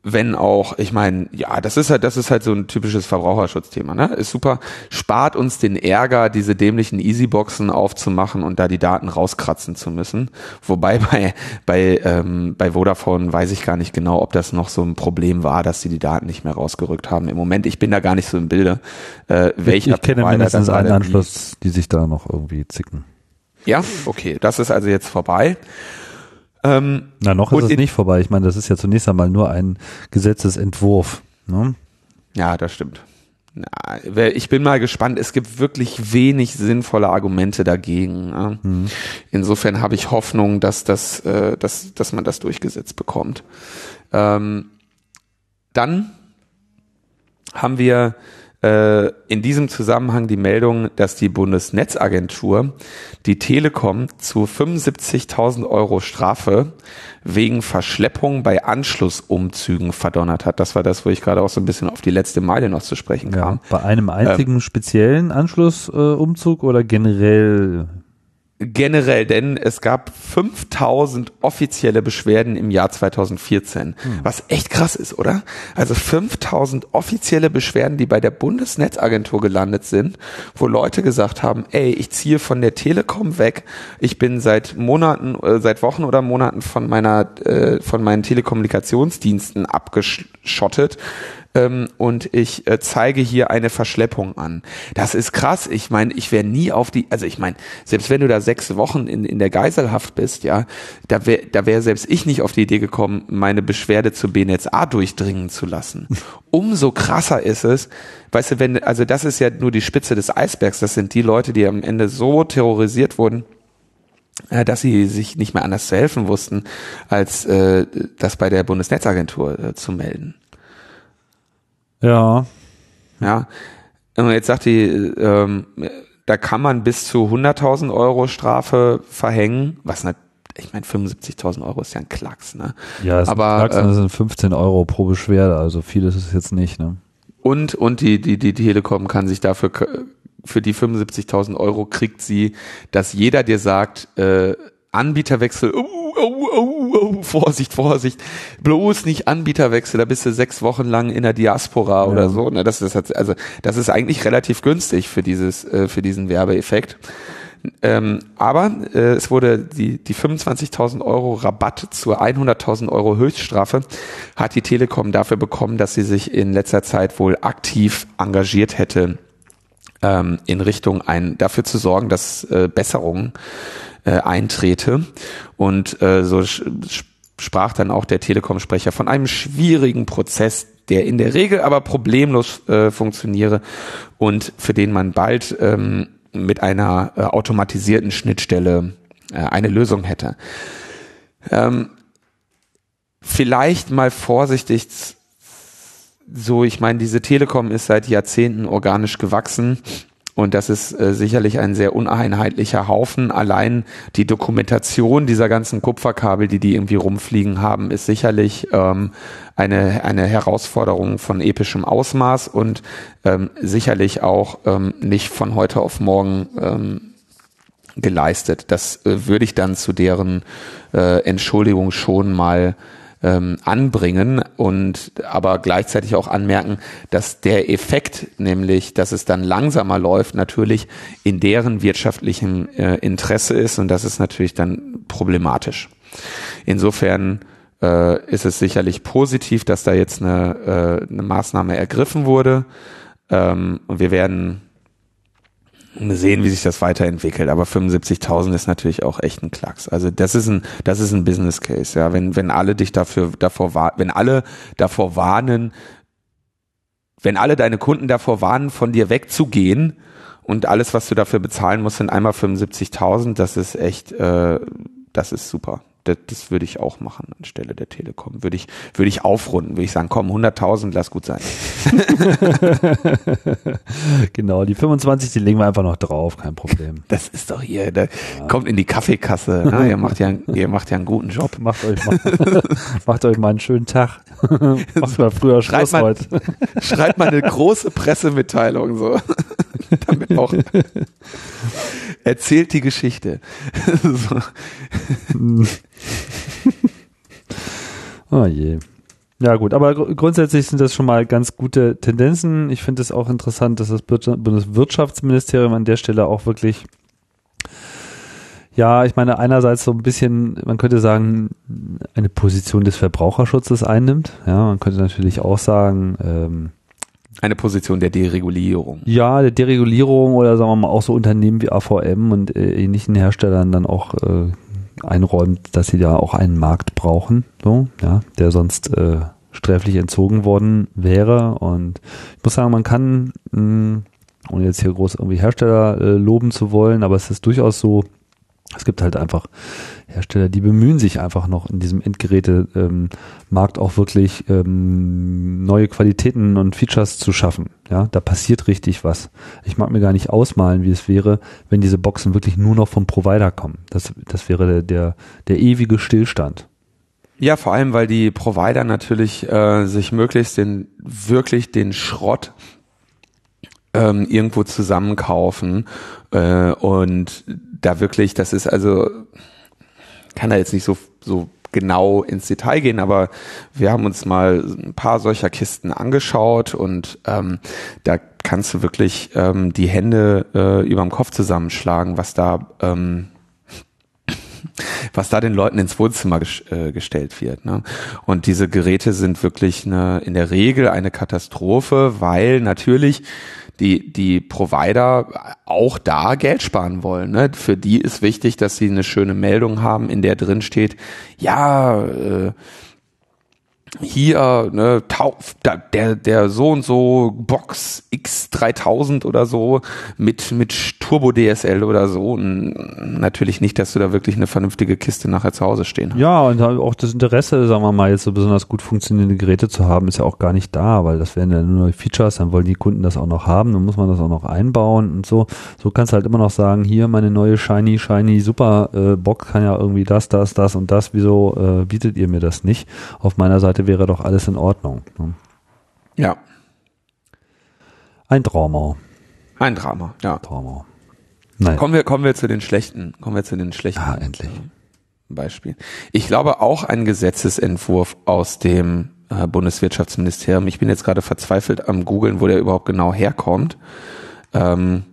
wenn auch, ich meine, ja, das ist halt, das ist halt so ein typisches Verbraucherschutzthema, ne? Ist super, spart uns den Ärger, diese dämlichen Easyboxen aufzumachen und da die Daten rauskratzen zu müssen. Wobei bei bei ähm, bei Vodafone weiß ich gar nicht genau, ob das noch so ein Problem war, dass sie die Daten nicht mehr rausgerückt haben. Im Moment, ich bin da gar nicht so im Bilde.
Äh, welcher ich, ich kenne mindestens einen Anschluss, die, die sich da noch irgendwie zicken.
Ja, okay, das ist also jetzt vorbei.
Ähm, Na, noch ist es nicht vorbei. Ich meine, das ist ja zunächst einmal nur ein Gesetzesentwurf. Ne?
Ja, das stimmt. Na, ich bin mal gespannt. Es gibt wirklich wenig sinnvolle Argumente dagegen. Ne? Mhm. Insofern habe ich Hoffnung, dass das, äh, dass, dass man das durchgesetzt bekommt. Ähm, dann haben wir äh, in diesem Zusammenhang die Meldung, dass die Bundesnetzagentur die Telekom zu 75.000 Euro Strafe wegen Verschleppung bei Anschlussumzügen verdonnert hat. Das war das, wo ich gerade auch so ein bisschen auf die letzte Meile noch zu sprechen kam. Ja,
bei einem einzigen ähm, speziellen Anschlussumzug äh, oder generell
generell, denn es gab 5000 offizielle Beschwerden im Jahr 2014, hm. was echt krass ist, oder? Also 5000 offizielle Beschwerden, die bei der Bundesnetzagentur gelandet sind, wo Leute gesagt haben, ey, ich ziehe von der Telekom weg, ich bin seit Monaten, äh, seit Wochen oder Monaten von meiner, äh, von meinen Telekommunikationsdiensten abgeschottet, ähm, und ich äh, zeige hier eine Verschleppung an. Das ist krass. Ich meine, ich wäre nie auf die, also ich meine, selbst wenn du da sechs Wochen in, in der Geiselhaft bist, ja, da wäre da wär selbst ich nicht auf die Idee gekommen, meine Beschwerde zu BNetzA durchdringen zu lassen. Umso krasser ist es, weißt du, wenn, also das ist ja nur die Spitze des Eisbergs, das sind die Leute, die am Ende so terrorisiert wurden, äh, dass sie sich nicht mehr anders zu helfen wussten, als äh, das bei der Bundesnetzagentur äh, zu melden.
Ja.
Ja. Und jetzt sagt die, ähm, da kann man bis zu 100.000 Euro Strafe verhängen, was nicht, ich meine 75.000 Euro ist ja ein Klacks, ne?
Ja, ist aber ein Klacks, äh, das sind 15 Euro pro Beschwerde, also viel ist es jetzt nicht, ne?
Und und die die die Telekom kann sich dafür für die 75.000 Euro kriegt sie, dass jeder dir sagt, äh, Anbieterwechsel, uh, oh, oh, oh, Vorsicht, Vorsicht, bloß nicht Anbieterwechsel, da bist du sechs Wochen lang in der Diaspora ja. oder so. Ne? Das ist also das ist eigentlich relativ günstig für dieses äh, für diesen Werbeeffekt. Ähm, aber äh, es wurde die, die 25.000 Euro Rabatt zur 100.000 Euro Höchststrafe hat die Telekom dafür bekommen, dass sie sich in letzter Zeit wohl aktiv engagiert hätte ähm, in Richtung ein dafür zu sorgen, dass äh, Besserungen äh, eintrete. Und äh, so sprach dann auch der Telekom-Sprecher von einem schwierigen Prozess, der in der Regel aber problemlos äh, funktioniere und für den man bald ähm, mit einer äh, automatisierten Schnittstelle äh, eine Lösung hätte. Ähm, vielleicht mal vorsichtig so, ich meine, diese Telekom ist seit Jahrzehnten organisch gewachsen. Und das ist äh, sicherlich ein sehr uneinheitlicher Haufen. Allein die Dokumentation dieser ganzen Kupferkabel, die die irgendwie rumfliegen haben, ist sicherlich ähm, eine, eine Herausforderung von epischem Ausmaß und ähm, sicherlich auch ähm, nicht von heute auf morgen ähm, geleistet. Das äh, würde ich dann zu deren äh, Entschuldigung schon mal ähm, anbringen und aber gleichzeitig auch anmerken, dass der Effekt, nämlich, dass es dann langsamer läuft, natürlich in deren wirtschaftlichem äh, Interesse ist und das ist natürlich dann problematisch. Insofern äh, ist es sicherlich positiv, dass da jetzt eine, äh, eine Maßnahme ergriffen wurde. Ähm, und wir werden sehen, wie sich das weiterentwickelt. Aber 75.000 ist natürlich auch echt ein Klacks. Also das ist ein, das ist ein Business Case. Ja, wenn wenn alle dich dafür davor wenn alle davor warnen, wenn alle deine Kunden davor warnen, von dir wegzugehen und alles, was du dafür bezahlen musst, sind einmal 75.000, das ist echt, äh, das ist super das, das würde ich auch machen anstelle der Telekom. Würde ich, würde ich aufrunden, würde ich sagen, komm, 100.000, lass gut sein.
genau, die 25, die legen wir einfach noch drauf, kein Problem.
Das ist doch hier, da ja. kommt in die Kaffeekasse. Ne? Ihr macht ja, ihr macht ja einen guten Job.
Macht euch mal, macht euch mal einen schönen Tag. macht mal früher Schluss
schreibt
heute.
Mal, schreibt mal eine große Pressemitteilung so. Damit auch erzählt die Geschichte. so.
oh je. Ja gut, aber gr grundsätzlich sind das schon mal ganz gute Tendenzen. Ich finde es auch interessant, dass das Bundeswirtschaftsministerium an der Stelle auch wirklich, ja, ich meine, einerseits so ein bisschen, man könnte sagen, eine Position des Verbraucherschutzes einnimmt. Ja, man könnte natürlich auch sagen, ähm,
eine Position der Deregulierung.
Ja, der Deregulierung oder sagen wir mal auch so Unternehmen wie AVM und äh, ähnlichen Herstellern dann auch äh, einräumt, dass sie da auch einen Markt brauchen, so, ja, der sonst äh, sträflich entzogen worden wäre. Und ich muss sagen, man kann, mh, hm, ohne jetzt hier groß irgendwie Hersteller äh, loben zu wollen, aber es ist durchaus so, es gibt halt einfach Hersteller, die bemühen sich einfach noch in diesem Endgeräte-Markt ähm, auch wirklich ähm, neue Qualitäten und Features zu schaffen. Ja, da passiert richtig was. Ich mag mir gar nicht ausmalen, wie es wäre, wenn diese Boxen wirklich nur noch vom Provider kommen. Das, das wäre der, der, der ewige Stillstand.
Ja, vor allem, weil die Provider natürlich äh, sich möglichst den wirklich den Schrott ähm, irgendwo zusammenkaufen äh, und da wirklich, das ist also, kann da jetzt nicht so, so genau ins Detail gehen, aber wir haben uns mal ein paar solcher Kisten angeschaut und ähm, da kannst du wirklich ähm, die Hände äh, überm Kopf zusammenschlagen, was da ähm, was da den Leuten ins Wohnzimmer ges äh, gestellt wird. Ne? Und diese Geräte sind wirklich eine, in der Regel eine Katastrophe, weil natürlich die, die Provider auch da Geld sparen wollen. Ne? Für die ist wichtig, dass sie eine schöne Meldung haben, in der drin steht, ja, äh, hier, ne, der, der so und so Box X3000 oder so mit, mit Turbo DSL oder so. Und natürlich nicht, dass du da wirklich eine vernünftige Kiste nachher zu Hause stehen
hast. Ja, und auch das Interesse, sagen wir mal, jetzt so besonders gut funktionierende Geräte zu haben, ist ja auch gar nicht da, weil das wären ja nur neue Features, dann wollen die Kunden das auch noch haben, dann muss man das auch noch einbauen und so. So kannst du halt immer noch sagen, hier meine neue Shiny, Shiny Super äh, Box kann ja irgendwie das, das, das und das. Wieso äh, bietet ihr mir das nicht? Auf meiner Seite wäre doch alles in Ordnung. Ne?
Ja.
Ein Trauma.
Ein Drama, ja.
Trauma.
Naja. Kommen wir, kommen wir zu den schlechten, kommen wir zu den schlechten.
Ah, endlich.
Beispiel. Ich glaube auch ein Gesetzesentwurf aus dem äh, Bundeswirtschaftsministerium. Ich bin jetzt gerade verzweifelt am googeln, wo der überhaupt genau herkommt. Ähm,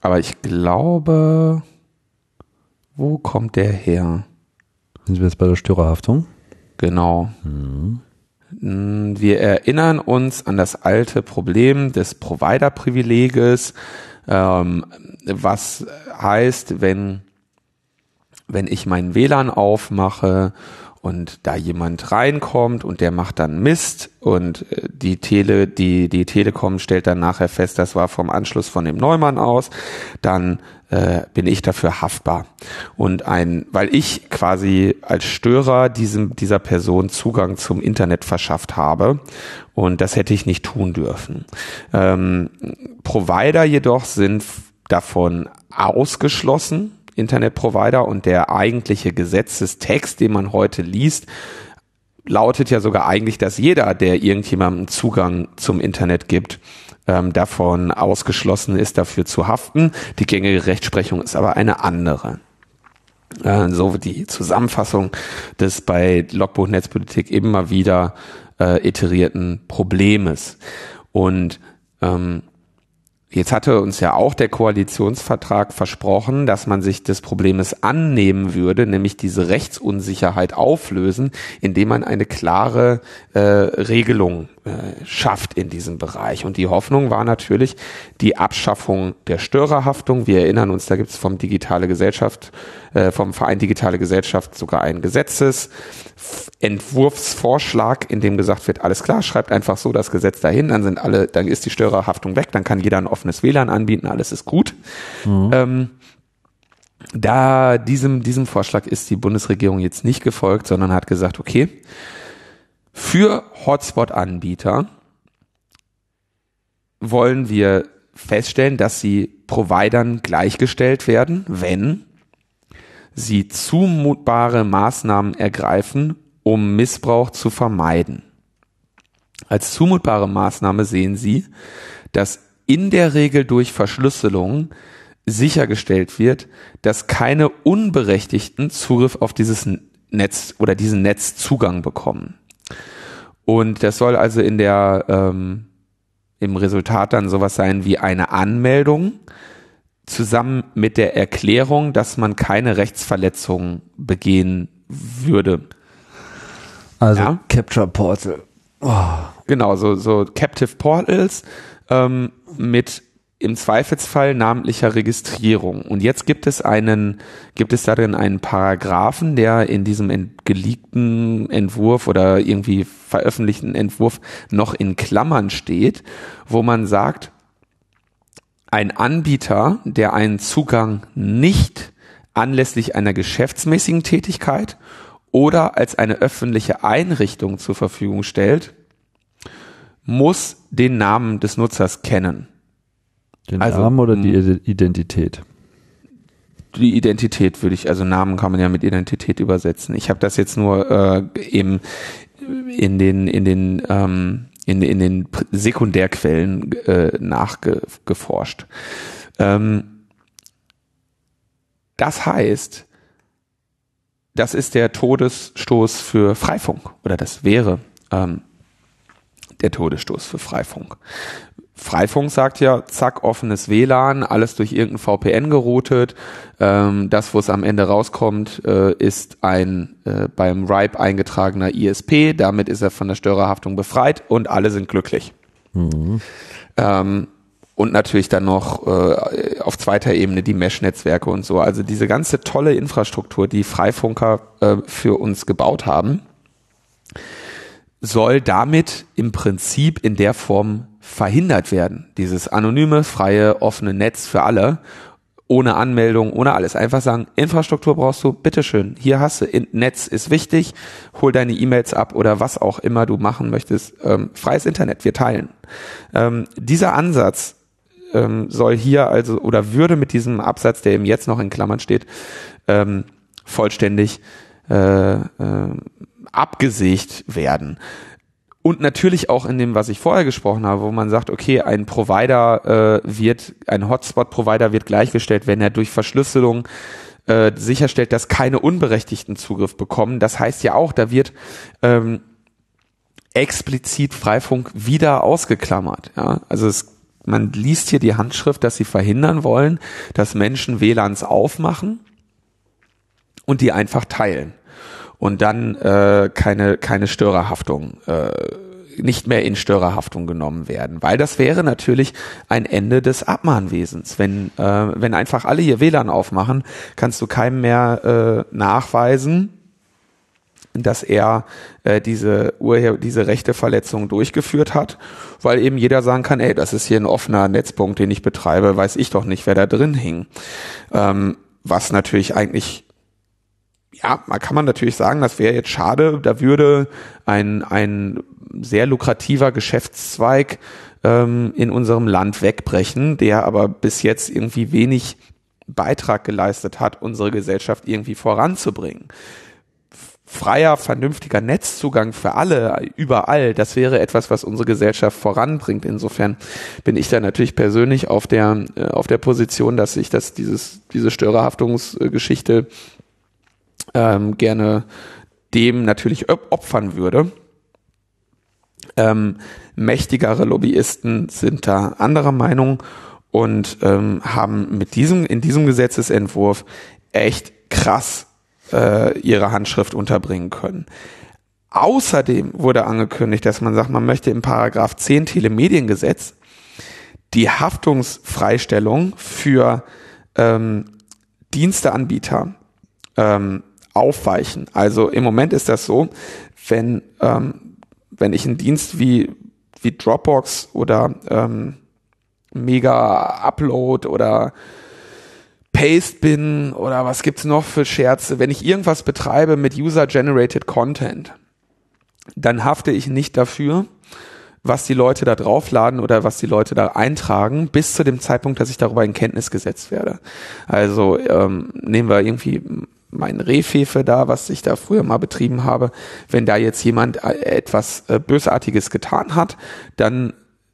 aber ich glaube, wo kommt der her?
Sind wir jetzt bei der Störerhaftung?
Genau. Mhm. Wir erinnern uns an das alte Problem des Provider-Privileges, ähm, was heißt, wenn, wenn ich mein WLAN aufmache und da jemand reinkommt und der macht dann Mist und äh, die Tele, die, die Telekom stellt dann nachher fest, das war vom Anschluss von dem Neumann aus, dann äh, bin ich dafür haftbar. Und ein, weil ich quasi als Störer diesem, dieser Person Zugang zum Internet verschafft habe und das hätte ich nicht tun dürfen. Ähm, Provider jedoch sind davon ausgeschlossen, Internetprovider und der eigentliche Gesetzestext, den man heute liest, lautet ja sogar eigentlich, dass jeder, der irgendjemandem Zugang zum Internet gibt, ähm, davon ausgeschlossen ist, dafür zu haften. Die gängige Rechtsprechung ist aber eine andere. Äh, so die Zusammenfassung des bei Logbuch Netzpolitik immer wieder äh, iterierten Problemes. Und ähm, Jetzt hatte uns ja auch der Koalitionsvertrag versprochen, dass man sich des Problems annehmen würde, nämlich diese Rechtsunsicherheit auflösen, indem man eine klare äh, Regelung äh, schafft in diesem Bereich. Und die Hoffnung war natürlich die Abschaffung der Störerhaftung. Wir erinnern uns, da gibt es vom Digitale Gesellschaft, äh, vom Verein Digitale Gesellschaft sogar einen Gesetzesentwurfsvorschlag, in dem gesagt wird, alles klar, schreibt einfach so das Gesetz dahin, dann sind alle, dann ist die Störerhaftung weg, dann kann jeder ein offenes WLAN anbieten, alles ist gut. Mhm. Ähm, da diesem, diesem Vorschlag ist die Bundesregierung jetzt nicht gefolgt, sondern hat gesagt, okay, für Hotspot-Anbieter wollen wir feststellen, dass sie Providern gleichgestellt werden, wenn sie zumutbare Maßnahmen ergreifen, um Missbrauch zu vermeiden. Als zumutbare Maßnahme sehen sie, dass in der Regel durch Verschlüsselung sichergestellt wird, dass keine Unberechtigten Zugriff auf dieses Netz oder diesen Netzzugang bekommen. Und das soll also in der ähm, im Resultat dann sowas sein wie eine Anmeldung zusammen mit der Erklärung, dass man keine Rechtsverletzung begehen würde.
Also ja? Capture Portal.
Oh. Genau, so, so Captive Portals ähm, mit im Zweifelsfall namentlicher Registrierung. Und jetzt gibt es einen, gibt es darin einen Paragraphen, der in diesem ent geleakten Entwurf oder irgendwie veröffentlichten Entwurf noch in Klammern steht, wo man sagt, ein Anbieter, der einen Zugang nicht anlässlich einer geschäftsmäßigen Tätigkeit oder als eine öffentliche Einrichtung zur Verfügung stellt, muss den Namen des Nutzers kennen.
Den also, Namen oder die hm. Identität?
Die Identität würde ich, also Namen kann man ja mit Identität übersetzen. Ich habe das jetzt nur äh, eben in den in den ähm, in, in den Sekundärquellen äh, nachgeforscht. Ähm, das heißt, das ist der Todesstoß für Freifunk oder das wäre ähm, der Todesstoß für Freifunk. Freifunk sagt ja, zack, offenes WLAN, alles durch irgendein VPN geroutet. Ähm, das, wo es am Ende rauskommt, äh, ist ein äh, beim RIPE eingetragener ISP. Damit ist er von der Störerhaftung befreit und alle sind glücklich. Mhm. Ähm, und natürlich dann noch äh, auf zweiter Ebene die Mesh-Netzwerke und so. Also diese ganze tolle Infrastruktur, die Freifunker äh, für uns gebaut haben, soll damit im Prinzip in der Form verhindert werden. Dieses anonyme, freie, offene Netz für alle, ohne Anmeldung, ohne alles. Einfach sagen, Infrastruktur brauchst du, bitteschön, hier hast du, Netz ist wichtig, hol deine E-Mails ab oder was auch immer du machen möchtest. Ähm, freies Internet, wir teilen. Ähm, dieser Ansatz ähm, soll hier also oder würde mit diesem Absatz, der eben jetzt noch in Klammern steht, ähm, vollständig äh, äh, abgesägt werden. Und natürlich auch in dem, was ich vorher gesprochen habe, wo man sagt, okay, ein Provider äh, wird, ein Hotspot-Provider wird gleichgestellt, wenn er durch Verschlüsselung äh, sicherstellt, dass keine unberechtigten Zugriff bekommen. Das heißt ja auch, da wird ähm, explizit Freifunk wieder ausgeklammert. Ja? Also es, man liest hier die Handschrift, dass sie verhindern wollen, dass Menschen WLANs aufmachen und die einfach teilen und dann äh, keine, keine Störerhaftung, äh, nicht mehr in Störerhaftung genommen werden. Weil das wäre natürlich ein Ende des Abmahnwesens. Wenn, äh, wenn einfach alle ihr WLAN aufmachen, kannst du keinem mehr äh, nachweisen, dass er äh, diese Urheber, diese Rechteverletzung durchgeführt hat, weil eben jeder sagen kann, ey, das ist hier ein offener Netzpunkt, den ich betreibe, weiß ich doch nicht, wer da drin hing. Ähm, was natürlich eigentlich ja, man kann man natürlich sagen, das wäre jetzt schade, da würde ein, ein sehr lukrativer Geschäftszweig ähm, in unserem Land wegbrechen, der aber bis jetzt irgendwie wenig Beitrag geleistet hat, unsere Gesellschaft irgendwie voranzubringen freier, vernünftiger Netzzugang für alle überall, das wäre etwas, was unsere Gesellschaft voranbringt. Insofern bin ich da natürlich persönlich auf der äh, auf der Position, dass ich das dieses diese Störerhaftungsgeschichte ähm, gerne dem natürlich opfern würde. Ähm, mächtigere Lobbyisten sind da anderer Meinung und ähm, haben mit diesem in diesem Gesetzesentwurf echt krass äh, ihre Handschrift unterbringen können. Außerdem wurde angekündigt, dass man sagt, man möchte im Paragraph 10 Telemediengesetz die Haftungsfreistellung für ähm, Diensteanbieter ähm, aufweichen. Also im Moment ist das so, wenn, ähm, wenn ich einen Dienst wie, wie Dropbox oder ähm, Mega Upload oder Paste bin oder was gibt's noch für Scherze, wenn ich irgendwas betreibe mit User-Generated Content, dann hafte ich nicht dafür, was die Leute da draufladen oder was die Leute da eintragen, bis zu dem Zeitpunkt, dass ich darüber in Kenntnis gesetzt werde. Also ähm, nehmen wir irgendwie mein Rehfefe da, was ich da früher mal betrieben habe. Wenn da jetzt jemand äh, etwas äh, Bösartiges getan hat, dann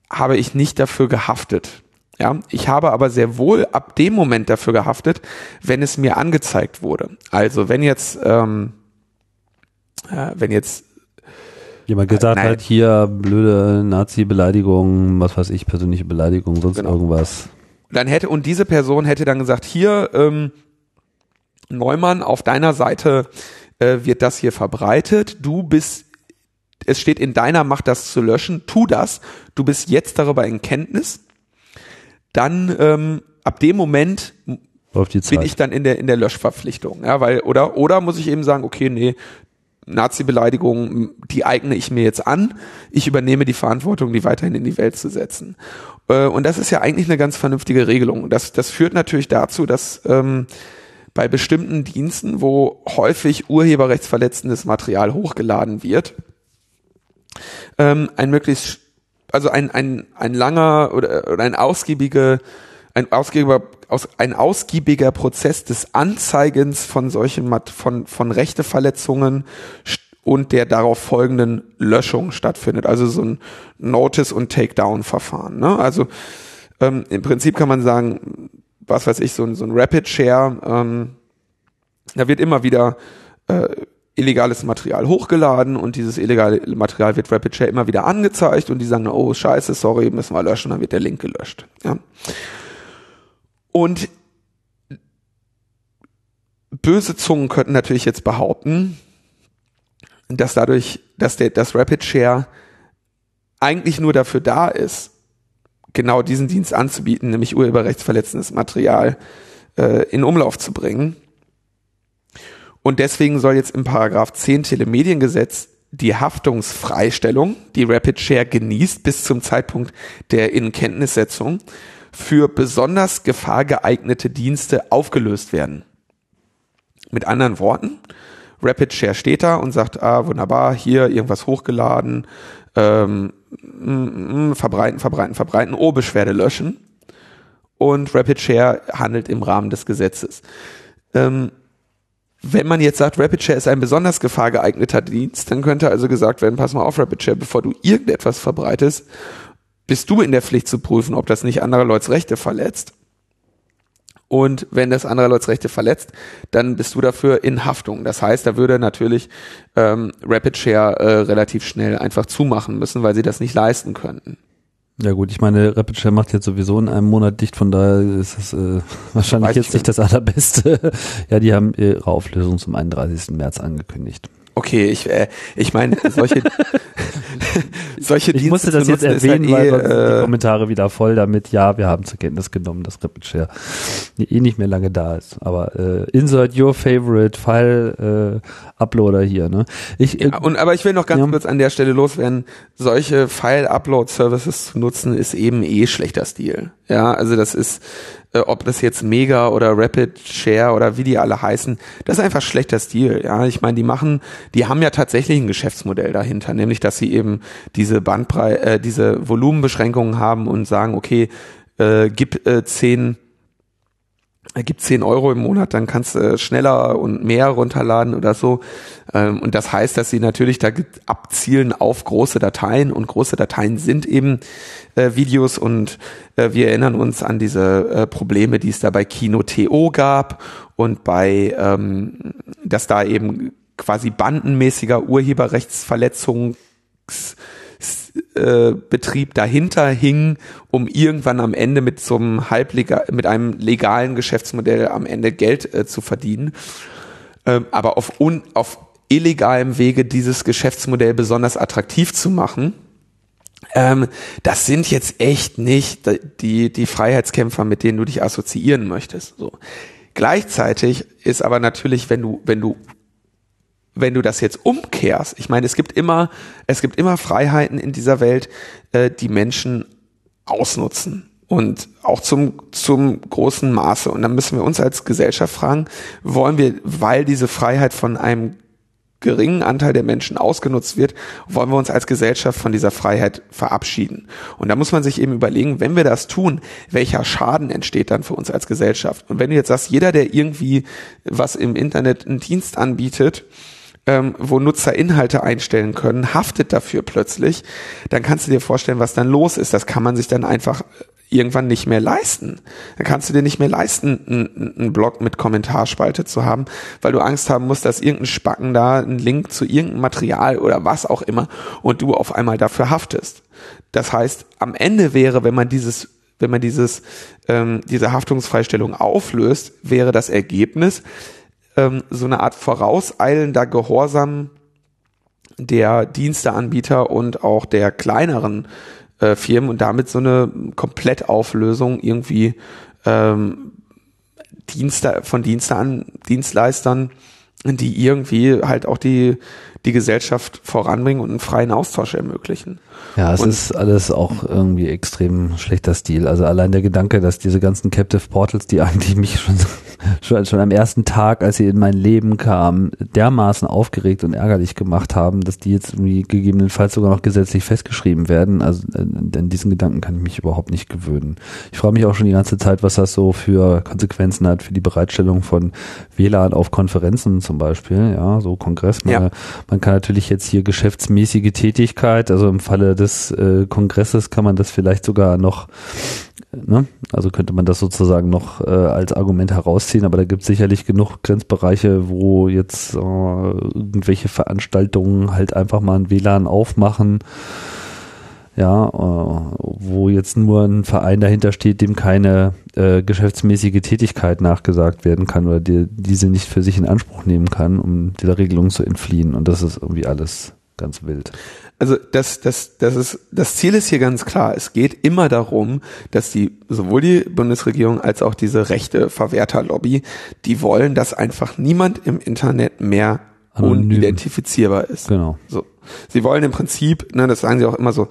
habe ich nicht dafür gehaftet. Ja, ich habe aber sehr wohl ab dem Moment dafür gehaftet, wenn es mir angezeigt wurde. Also wenn jetzt, ähm, äh, wenn jetzt
jemand gesagt äh, hat, hier blöde Nazi-Beleidigung, was weiß ich, persönliche Beleidigung, sonst genau. irgendwas.
Dann hätte und diese Person hätte dann gesagt, hier ähm, Neumann, auf deiner Seite äh, wird das hier verbreitet. Du bist es steht in deiner Macht, das zu löschen. Tu das. Du bist jetzt darüber in Kenntnis dann ähm, ab dem Moment bin ich dann in der in der Löschverpflichtung, ja, weil oder oder muss ich eben sagen, okay, nee, Nazi-Beleidigung, die eigne ich mir jetzt an. Ich übernehme die Verantwortung, die weiterhin in die Welt zu setzen. Äh, und das ist ja eigentlich eine ganz vernünftige Regelung. Das, das führt natürlich dazu, dass ähm, bei bestimmten Diensten, wo häufig urheberrechtsverletzendes Material hochgeladen wird, ähm, ein möglichst also ein, ein, ein langer oder, oder ein ausgiebiger, ein ausgiebiger, aus, ein ausgiebiger Prozess des Anzeigens von solchen, von, von Rechteverletzungen und der darauf folgenden Löschung stattfindet. Also so ein Notice- und Takedown-Verfahren. Ne? Also ähm, im Prinzip kann man sagen, was weiß ich, so ein, so ein Rapid Share, ähm, da wird immer wieder äh, illegales Material hochgeladen und dieses illegale Material wird Rapid Share immer wieder angezeigt und die sagen, oh scheiße, sorry, müssen wir löschen, dann wird der Link gelöscht. Ja. Und böse Zungen könnten natürlich jetzt behaupten, dass dadurch, dass der, das Rapid Share eigentlich nur dafür da ist, genau diesen Dienst anzubieten, nämlich urheberrechtsverletzendes Material äh, in Umlauf zu bringen und deswegen soll jetzt im Paragraph 10 Telemediengesetz die Haftungsfreistellung, die Rapid Share genießt bis zum Zeitpunkt der Inkenntnissetzung, für besonders gefahrgeeignete Dienste aufgelöst werden. Mit anderen Worten, Rapid Share steht da und sagt, ah, wunderbar, hier irgendwas hochgeladen, ähm, mm, mm, verbreiten, verbreiten, verbreiten, oh, Beschwerde löschen. Und Rapid Share handelt im Rahmen des Gesetzes. Ähm, wenn man jetzt sagt, RapidShare ist ein besonders gefahrgeeigneter Dienst, dann könnte also gesagt werden, pass mal auf RapidShare, bevor du irgendetwas verbreitest, bist du in der Pflicht zu prüfen, ob das nicht andere Leute Rechte verletzt. Und wenn das andere Leute Rechte verletzt, dann bist du dafür in Haftung. Das heißt, da würde natürlich ähm, RapidShare äh, relativ schnell einfach zumachen müssen, weil sie das nicht leisten könnten.
Ja gut, ich meine, RapidShare macht jetzt sowieso in einem Monat dicht, von daher ist es äh, wahrscheinlich jetzt nicht das allerbeste. ja, die haben ihre Auflösung zum 31. März angekündigt.
Okay, ich, äh, ich meine, solche,
solche Ich musste das jetzt erwähnen, eh, weil äh, die Kommentare wieder voll damit, ja, wir haben zur Kenntnis genommen, dass Rapid Share eh nicht mehr lange da ist. Aber äh, insert your favorite File äh, Uploader hier, ne?
Ich, äh, ja, und aber ich will noch ganz ja. kurz an der Stelle loswerden, solche File Upload Services zu nutzen, ist eben eh schlechter Stil. Ja, also das ist äh, ob das jetzt Mega oder Rapid Share oder wie die alle heißen, das ist einfach schlechter Stil. Ja, ich meine, die machen, die haben ja tatsächlich ein Geschäftsmodell dahinter, nämlich dass sie eben diese Bandbrei äh, diese Volumenbeschränkungen haben und sagen, okay, äh, gib äh, zehn er gibt 10 Euro im Monat, dann kannst du schneller und mehr runterladen oder so. Ähm, und das heißt, dass sie natürlich da abzielen auf große Dateien und große Dateien sind eben äh, Videos und äh, wir erinnern uns an diese äh, Probleme, die es da bei Kino.to gab und bei, ähm, dass da eben quasi bandenmäßiger Urheberrechtsverletzungs äh, Betrieb dahinter hing, um irgendwann am Ende mit so einem halblegal, mit einem legalen Geschäftsmodell am Ende Geld äh, zu verdienen. Ähm, aber auf, un, auf illegalem Wege dieses Geschäftsmodell besonders attraktiv zu machen, ähm, das sind jetzt echt nicht die, die Freiheitskämpfer, mit denen du dich assoziieren möchtest. So. Gleichzeitig ist aber natürlich, wenn du, wenn du wenn du das jetzt umkehrst, ich meine, es gibt immer, es gibt immer Freiheiten in dieser Welt, äh, die Menschen ausnutzen und auch zum zum großen Maße. Und dann müssen wir uns als Gesellschaft fragen, wollen wir, weil diese Freiheit von einem geringen Anteil der Menschen ausgenutzt wird, wollen wir uns als Gesellschaft von dieser Freiheit verabschieden. Und da muss man sich eben überlegen, wenn wir das tun, welcher Schaden entsteht dann für uns als Gesellschaft? Und wenn du jetzt sagst, jeder, der irgendwie was im Internet einen Dienst anbietet, ähm, wo Nutzer Inhalte einstellen können, haftet dafür plötzlich, dann kannst du dir vorstellen, was dann los ist. Das kann man sich dann einfach irgendwann nicht mehr leisten. Dann kannst du dir nicht mehr leisten, einen, Blog mit Kommentarspalte zu haben, weil du Angst haben musst, dass irgendein Spacken da einen Link zu irgendeinem Material oder was auch immer und du auf einmal dafür haftest. Das heißt, am Ende wäre, wenn man dieses wenn man dieses ähm, diese Haftungsfreistellung auflöst, wäre das Ergebnis, ähm, so eine Art vorauseilender Gehorsam der Diensteanbieter und auch der kleineren äh, Firmen und damit so eine Komplettauflösung irgendwie ähm, Dienste von Dienste an Dienstleistern, die irgendwie halt auch die die Gesellschaft voranbringen und einen freien Austausch ermöglichen.
Ja, es und ist alles auch irgendwie extrem schlechter Stil. Also allein der Gedanke, dass diese ganzen Captive Portals, die eigentlich mich schon, schon, schon am ersten Tag, als sie in mein Leben kamen, dermaßen aufgeregt und ärgerlich gemacht haben, dass die jetzt irgendwie gegebenenfalls sogar noch gesetzlich festgeschrieben werden. Also an äh, diesen Gedanken kann ich mich überhaupt nicht gewöhnen. Ich frage mich auch schon die ganze Zeit, was das so für Konsequenzen hat für die Bereitstellung von WLAN auf Konferenzen zum Beispiel, ja, so Kongress. Ja. Man kann natürlich jetzt hier geschäftsmäßige Tätigkeit, also im Falle des äh, Kongresses kann man das vielleicht sogar noch, ne? Also könnte man das sozusagen noch äh, als Argument herausziehen, aber da gibt es sicherlich genug Grenzbereiche, wo jetzt äh, irgendwelche Veranstaltungen halt einfach mal ein WLAN aufmachen ja, äh, wo jetzt nur ein Verein dahinter steht, dem keine äh, geschäftsmäßige Tätigkeit nachgesagt werden kann oder die, diese nicht für sich in Anspruch nehmen kann, um dieser Regelung zu entfliehen. Und das ist irgendwie alles ganz wild.
Also das, das, das ist, das Ziel ist hier ganz klar. Es geht immer darum, dass die, sowohl die Bundesregierung als auch diese rechte Verwerterlobby, die wollen, dass einfach niemand im Internet mehr Anonym. unidentifizierbar ist.
Genau.
So. Sie wollen im Prinzip, ne, das sagen sie auch immer so,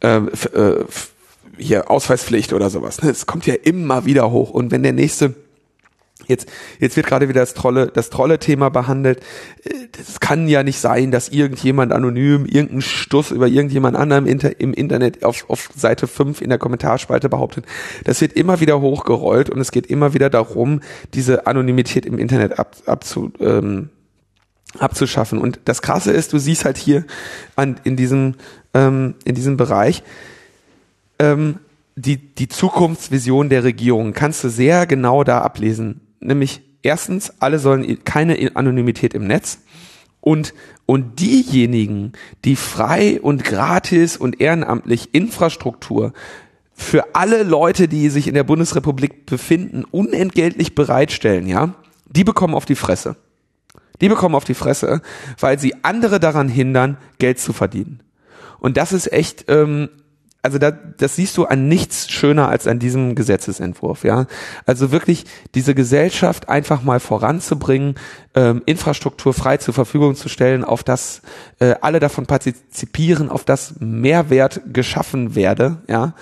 äh, äh, hier Ausweispflicht oder sowas. Ne? Es kommt ja immer wieder hoch. Und wenn der nächste Jetzt, jetzt wird gerade wieder das Trolle, das Trolle-Thema behandelt. Es äh, kann ja nicht sein, dass irgendjemand anonym irgendeinen Stuss über irgendjemand anderem im Internet auf, auf Seite 5 in der Kommentarspalte behauptet. Das wird immer wieder hochgerollt und es geht immer wieder darum, diese Anonymität im Internet ab, abzu, ähm, abzuschaffen. Und das Krasse ist, du siehst halt hier an, in diesem ähm, in diesem Bereich. Ähm, die, die Zukunftsvision der Regierung kannst du sehr genau da ablesen. Nämlich erstens, alle sollen keine Anonymität im Netz und, und diejenigen, die frei und gratis und ehrenamtlich Infrastruktur für alle Leute, die sich in der Bundesrepublik befinden, unentgeltlich bereitstellen, ja, die bekommen auf die Fresse. Die bekommen auf die Fresse, weil sie andere daran hindern, Geld zu verdienen. Und das ist echt, ähm, also da, das siehst du an nichts schöner als an diesem Gesetzesentwurf, ja. Also wirklich diese Gesellschaft einfach mal voranzubringen, ähm, Infrastruktur frei zur Verfügung zu stellen, auf das äh, alle davon partizipieren, auf das Mehrwert geschaffen werde, ja.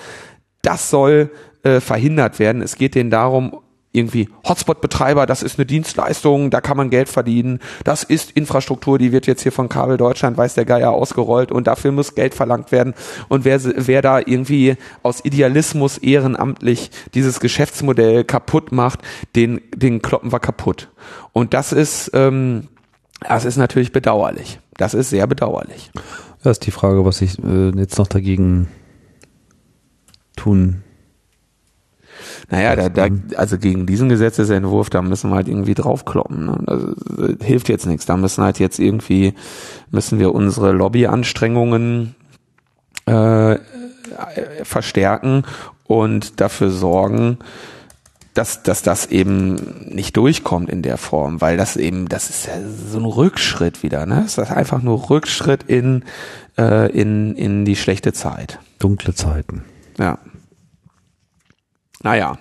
Das soll äh, verhindert werden. Es geht denen darum, irgendwie Hotspot-Betreiber, das ist eine Dienstleistung, da kann man Geld verdienen, das ist Infrastruktur, die wird jetzt hier von Kabel Deutschland, weiß der Geier, ausgerollt und dafür muss Geld verlangt werden. Und wer, wer da irgendwie aus Idealismus ehrenamtlich dieses Geschäftsmodell kaputt macht, den, den kloppen wir kaputt. Und das ist, ähm, das ist natürlich bedauerlich. Das ist sehr bedauerlich.
Das ist die Frage, was ich äh, jetzt noch dagegen tun
naja, da, da, also gegen diesen Gesetzesentwurf, da müssen wir halt irgendwie draufkloppen. Ne? Das, das hilft jetzt nichts. Da müssen halt jetzt irgendwie, müssen wir unsere Lobbyanstrengungen äh, verstärken und dafür sorgen, dass, dass das eben nicht durchkommt in der Form, weil das eben, das ist ja so ein Rückschritt wieder, ne? Das ist einfach nur Rückschritt in, äh, in, in die schlechte Zeit.
Dunkle Zeiten.
Ja. Naja.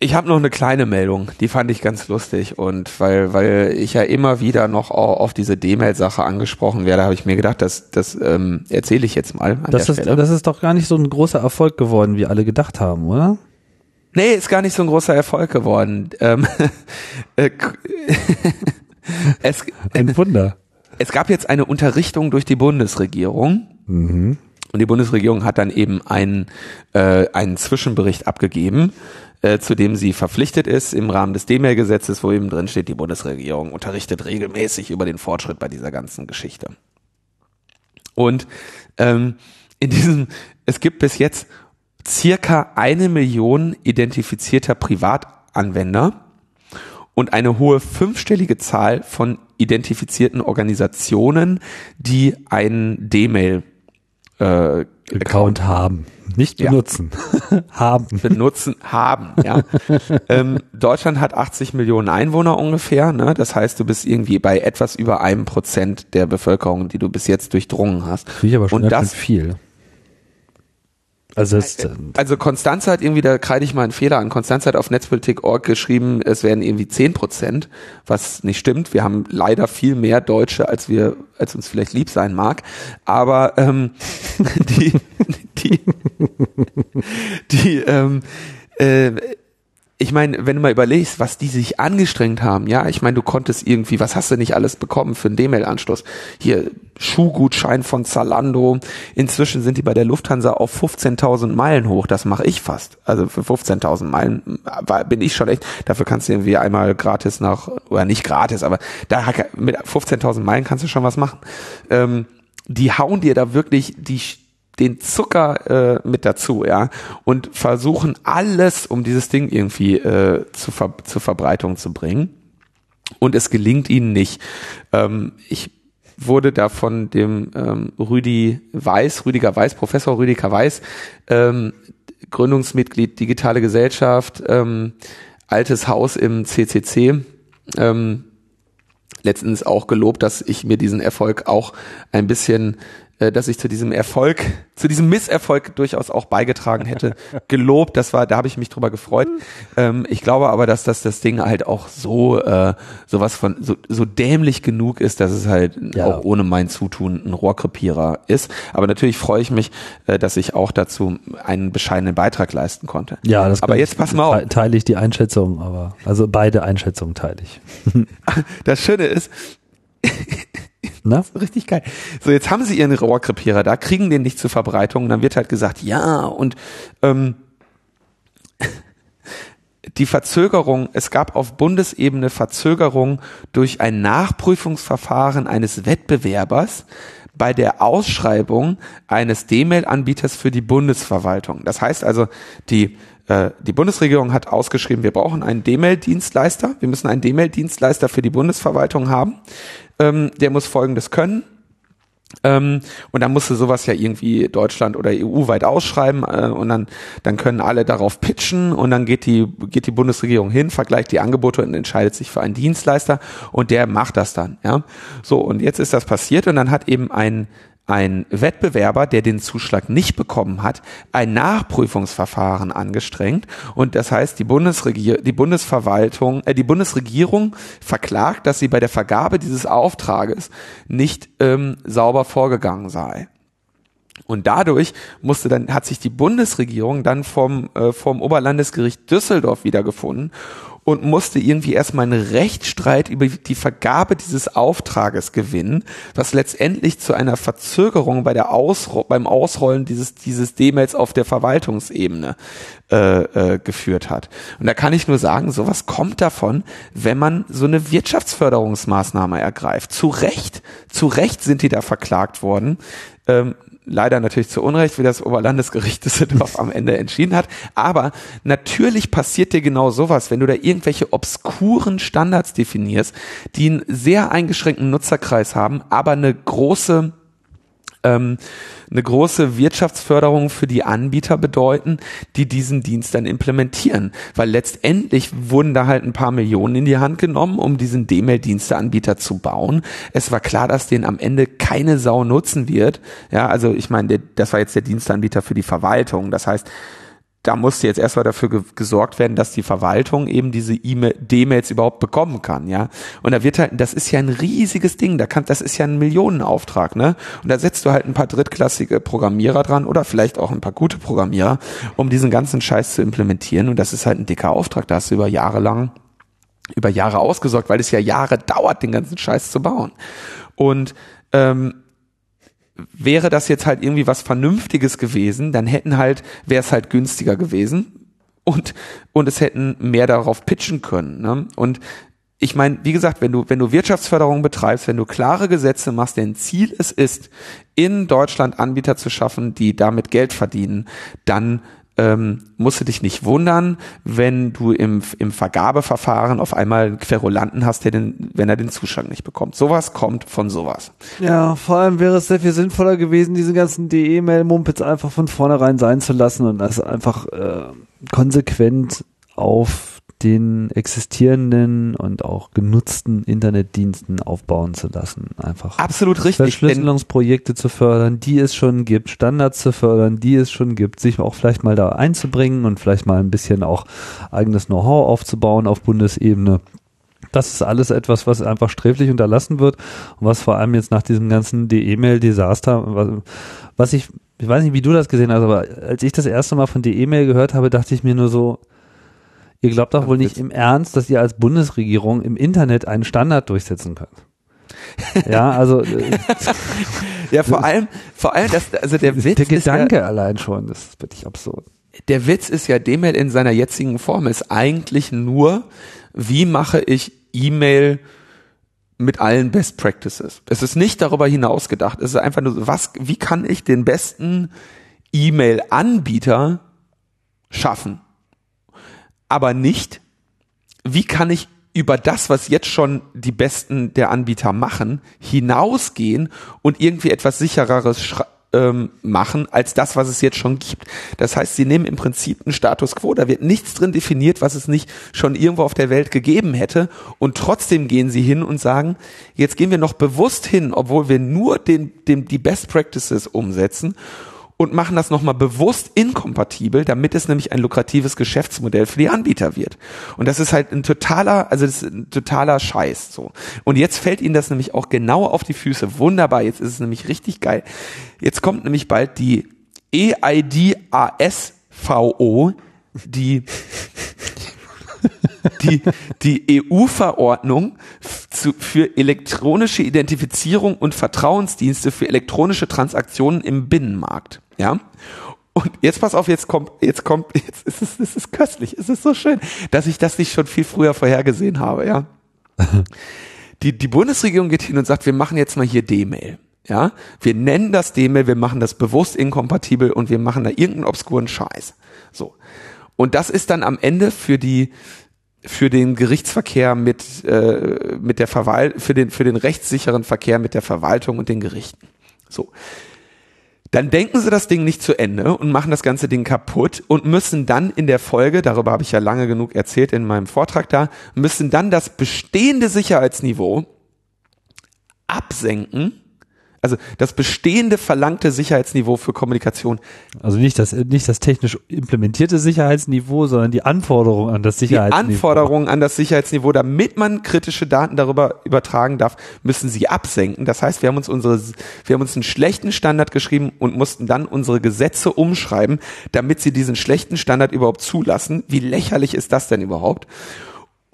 Ich habe noch eine kleine Meldung, die fand ich ganz lustig und weil, weil ich ja immer wieder noch auf diese D-Mail-Sache angesprochen werde, habe ich mir gedacht, das, das ähm, erzähle ich jetzt mal.
Das, ist, das ist doch gar nicht so ein großer Erfolg geworden, wie alle gedacht haben, oder?
Nee, ist gar nicht so ein großer Erfolg geworden. Ähm,
äh, es, ein Wunder.
Es gab jetzt eine Unterrichtung durch die Bundesregierung. Mhm. Und die Bundesregierung hat dann eben einen, äh, einen Zwischenbericht abgegeben, äh, zu dem sie verpflichtet ist im Rahmen des D-Mail-Gesetzes, wo eben drin steht, die Bundesregierung unterrichtet regelmäßig über den Fortschritt bei dieser ganzen Geschichte. Und ähm, in diesem, es gibt bis jetzt circa eine Million identifizierter Privatanwender und eine hohe fünfstellige Zahl von identifizierten Organisationen, die einen D-Mail
äh, Account haben. Nicht benutzen.
Ja. haben. Benutzen, haben, ja. ähm, Deutschland hat 80 Millionen Einwohner ungefähr, ne? Das heißt, du bist irgendwie bei etwas über einem Prozent der Bevölkerung, die du bis jetzt durchdrungen hast.
Finde ich aber schon Und das, viel.
Also, es, also Konstanze hat irgendwie, da kreide ich mal einen Fehler an. Konstanze hat auf Netzpolitik.org geschrieben, es werden irgendwie zehn Prozent, was nicht stimmt. Wir haben leider viel mehr Deutsche, als wir, als uns vielleicht lieb sein mag. Aber ähm, die, die, die, ähm, äh, ich meine, wenn du mal überlegst, was die sich angestrengt haben, ja, ich meine, du konntest irgendwie, was hast du nicht alles bekommen für einen D-Mail-Anschluss? Hier Schuhgutschein von Zalando. Inzwischen sind die bei der Lufthansa auf 15.000 Meilen hoch. Das mache ich fast. Also für 15.000 Meilen war, bin ich schon echt. Dafür kannst du irgendwie einmal gratis nach, oder nicht gratis, aber da mit 15.000 Meilen kannst du schon was machen. Ähm, die hauen dir da wirklich die den Zucker äh, mit dazu, ja, und versuchen alles, um dieses Ding irgendwie äh, zu Ver zur Verbreitung zu bringen. Und es gelingt ihnen nicht. Ähm, ich wurde da von dem ähm, Rüdi Weiß, Rüdiger Weiß, Professor Rüdiger Weiß, ähm, Gründungsmitglied Digitale Gesellschaft, ähm, altes Haus im CCC, ähm, letztens auch gelobt, dass ich mir diesen Erfolg auch ein bisschen äh, dass ich zu diesem Erfolg, zu diesem Misserfolg durchaus auch beigetragen hätte, gelobt. Das war, da habe ich mich drüber gefreut. Ähm, ich glaube aber, dass das das Ding halt auch so äh, sowas von so, so dämlich genug ist, dass es halt ja. auch ohne mein Zutun ein Rohrkrepierer ist. Aber natürlich freue ich mich, äh, dass ich auch dazu einen bescheidenen Beitrag leisten konnte.
Ja, das
aber jetzt pass mal auf.
Teile ich die Einschätzung, aber also beide Einschätzungen teile ich.
Das Schöne ist, Na? richtig geil. So, jetzt haben sie ihren Rohrkrepierer da, kriegen den nicht zur Verbreitung und dann wird halt gesagt, ja, und ähm, die Verzögerung, es gab auf Bundesebene Verzögerung durch ein Nachprüfungsverfahren eines Wettbewerbers bei der Ausschreibung eines D-Mail-Anbieters für die Bundesverwaltung. Das heißt also, die äh, die Bundesregierung hat ausgeschrieben, wir brauchen einen D-Mail-Dienstleister. Wir müssen einen D-Mail-Dienstleister für die Bundesverwaltung haben. Ähm, der muss Folgendes können. Ähm, und dann musste sowas ja irgendwie Deutschland oder EU-weit ausschreiben äh, und dann, dann können alle darauf pitchen und dann geht die, geht die Bundesregierung hin, vergleicht die Angebote und entscheidet sich für einen Dienstleister und der macht das dann, ja. So, und jetzt ist das passiert und dann hat eben ein, ein Wettbewerber, der den Zuschlag nicht bekommen hat, ein Nachprüfungsverfahren angestrengt und das heißt, die Bundesregier die Bundesverwaltung, äh, die Bundesregierung verklagt, dass sie bei der Vergabe dieses Auftrages nicht ähm, sauber vorgegangen sei. Und dadurch musste dann, hat sich die Bundesregierung dann vom, äh, vom Oberlandesgericht Düsseldorf wiedergefunden und musste irgendwie erstmal einen Rechtsstreit über die Vergabe dieses Auftrages gewinnen, was letztendlich zu einer Verzögerung bei der Ausro beim Ausrollen dieses, dieses D-Mails auf der Verwaltungsebene äh, äh, geführt hat. Und da kann ich nur sagen, sowas kommt davon, wenn man so eine Wirtschaftsförderungsmaßnahme ergreift. Zu Recht, zu Recht sind die da verklagt worden. Ähm, leider natürlich zu Unrecht, wie das Oberlandesgericht Düsseldorf am Ende entschieden hat. Aber natürlich passiert dir genau sowas, wenn du da irgendwelche obskuren Standards definierst, die einen sehr eingeschränkten Nutzerkreis haben, aber eine große ähm, eine große Wirtschaftsförderung für die Anbieter bedeuten, die diesen Dienst dann implementieren. Weil letztendlich wurden da halt ein paar Millionen in die Hand genommen, um diesen D-Mail-Diensteanbieter zu bauen. Es war klar, dass den am Ende keine Sau nutzen wird. Ja, also ich meine, das war jetzt der Dienstanbieter für die Verwaltung. Das heißt, da musste jetzt erstmal dafür ge gesorgt werden, dass die Verwaltung eben diese D-Mails überhaupt bekommen kann, ja. Und da wird halt, das ist ja ein riesiges Ding, da kann, das ist ja ein Millionenauftrag, ne? Und da setzt du halt ein paar drittklassige Programmierer dran oder vielleicht auch ein paar gute Programmierer, um diesen ganzen Scheiß zu implementieren. Und das ist halt ein dicker Auftrag, da hast du über Jahre lang, über Jahre ausgesorgt, weil es ja Jahre dauert, den ganzen Scheiß zu bauen. Und ähm, wäre das jetzt halt irgendwie was Vernünftiges gewesen, dann hätten halt, wäre es halt günstiger gewesen und, und es hätten mehr darauf pitchen können. Ne? Und ich meine, wie gesagt, wenn du, wenn du Wirtschaftsförderung betreibst, wenn du klare Gesetze machst, deren Ziel es ist, in Deutschland Anbieter zu schaffen, die damit Geld verdienen, dann ähm, musst du dich nicht wundern, wenn du im, im Vergabeverfahren auf einmal einen Querulanten hast, der den, wenn er den Zuschlag nicht bekommt. Sowas kommt von sowas.
Ja, vor allem wäre es sehr viel sinnvoller gewesen, diese ganzen DE-Mail-Mumpits einfach von vornherein sein zu lassen und das einfach äh, konsequent auf den existierenden und auch genutzten Internetdiensten aufbauen zu lassen. Einfach
absolut richtig.
Verschlüsselungsprojekte zu fördern, die es schon gibt, Standards zu fördern, die es schon gibt, sich auch vielleicht mal da einzubringen und vielleicht mal ein bisschen auch eigenes Know-how aufzubauen auf Bundesebene. Das ist alles etwas, was einfach sträflich unterlassen wird und was vor allem jetzt nach diesem ganzen E-Mail-Desaster, was, was ich, ich weiß nicht, wie du das gesehen hast, aber als ich das erste Mal von E-Mail gehört habe, dachte ich mir nur so, Ihr glaubt doch wohl nicht im Ernst, dass ihr als Bundesregierung im Internet einen Standard durchsetzen könnt. Ja, also äh,
ja, vor allem, vor allem, dass also der Witz
der Gedanke ja, allein schon, das ist wirklich absurd.
Der Witz ist ja, D-Mail in seiner jetzigen Form ist eigentlich nur, wie mache ich E-Mail mit allen Best Practices. Es ist nicht darüber hinaus gedacht. Es ist einfach nur, was, wie kann ich den besten E-Mail-Anbieter schaffen? Aber nicht, wie kann ich über das, was jetzt schon die besten der Anbieter machen, hinausgehen und irgendwie etwas sichereres ähm, machen als das, was es jetzt schon gibt. Das heißt, sie nehmen im Prinzip einen Status quo, da wird nichts drin definiert, was es nicht schon irgendwo auf der Welt gegeben hätte. Und trotzdem gehen sie hin und sagen, jetzt gehen wir noch bewusst hin, obwohl wir nur den, den, die Best Practices umsetzen und machen das nochmal bewusst inkompatibel, damit es nämlich ein lukratives Geschäftsmodell für die Anbieter wird. Und das ist halt ein totaler, also das ist ein totaler Scheiß, so. Und jetzt fällt ihnen das nämlich auch genau auf die Füße. Wunderbar. Jetzt ist es nämlich richtig geil. Jetzt kommt nämlich bald die EIDASVO, die die, die EU-Verordnung für elektronische Identifizierung und Vertrauensdienste für elektronische Transaktionen im Binnenmarkt. Ja. Und jetzt pass auf, jetzt kommt, jetzt kommt, jetzt ist es, es ist köstlich, es ist so schön, dass ich das nicht schon viel früher vorhergesehen habe, ja. Die, die Bundesregierung geht hin und sagt, wir machen jetzt mal hier D-Mail. Ja, wir nennen das D-Mail, wir machen das bewusst inkompatibel und wir machen da irgendeinen obskuren Scheiß. So. Und das ist dann am Ende für die, für den Gerichtsverkehr mit, äh, mit der Verwaltung, für den, für den rechtssicheren Verkehr mit der Verwaltung und den Gerichten. So. Dann denken sie das Ding nicht zu Ende und machen das ganze Ding kaputt und müssen dann in der Folge, darüber habe ich ja lange genug erzählt in meinem Vortrag da, müssen dann das bestehende Sicherheitsniveau absenken also das bestehende verlangte Sicherheitsniveau für Kommunikation.
Also nicht das, nicht das technisch implementierte Sicherheitsniveau, sondern die Anforderungen an das Sicherheitsniveau.
Die Anforderungen an das Sicherheitsniveau, damit man kritische Daten darüber übertragen darf, müssen sie absenken. Das heißt, wir haben uns unsere, wir haben uns einen schlechten Standard geschrieben und mussten dann unsere Gesetze umschreiben, damit sie diesen schlechten Standard überhaupt zulassen. Wie lächerlich ist das denn überhaupt?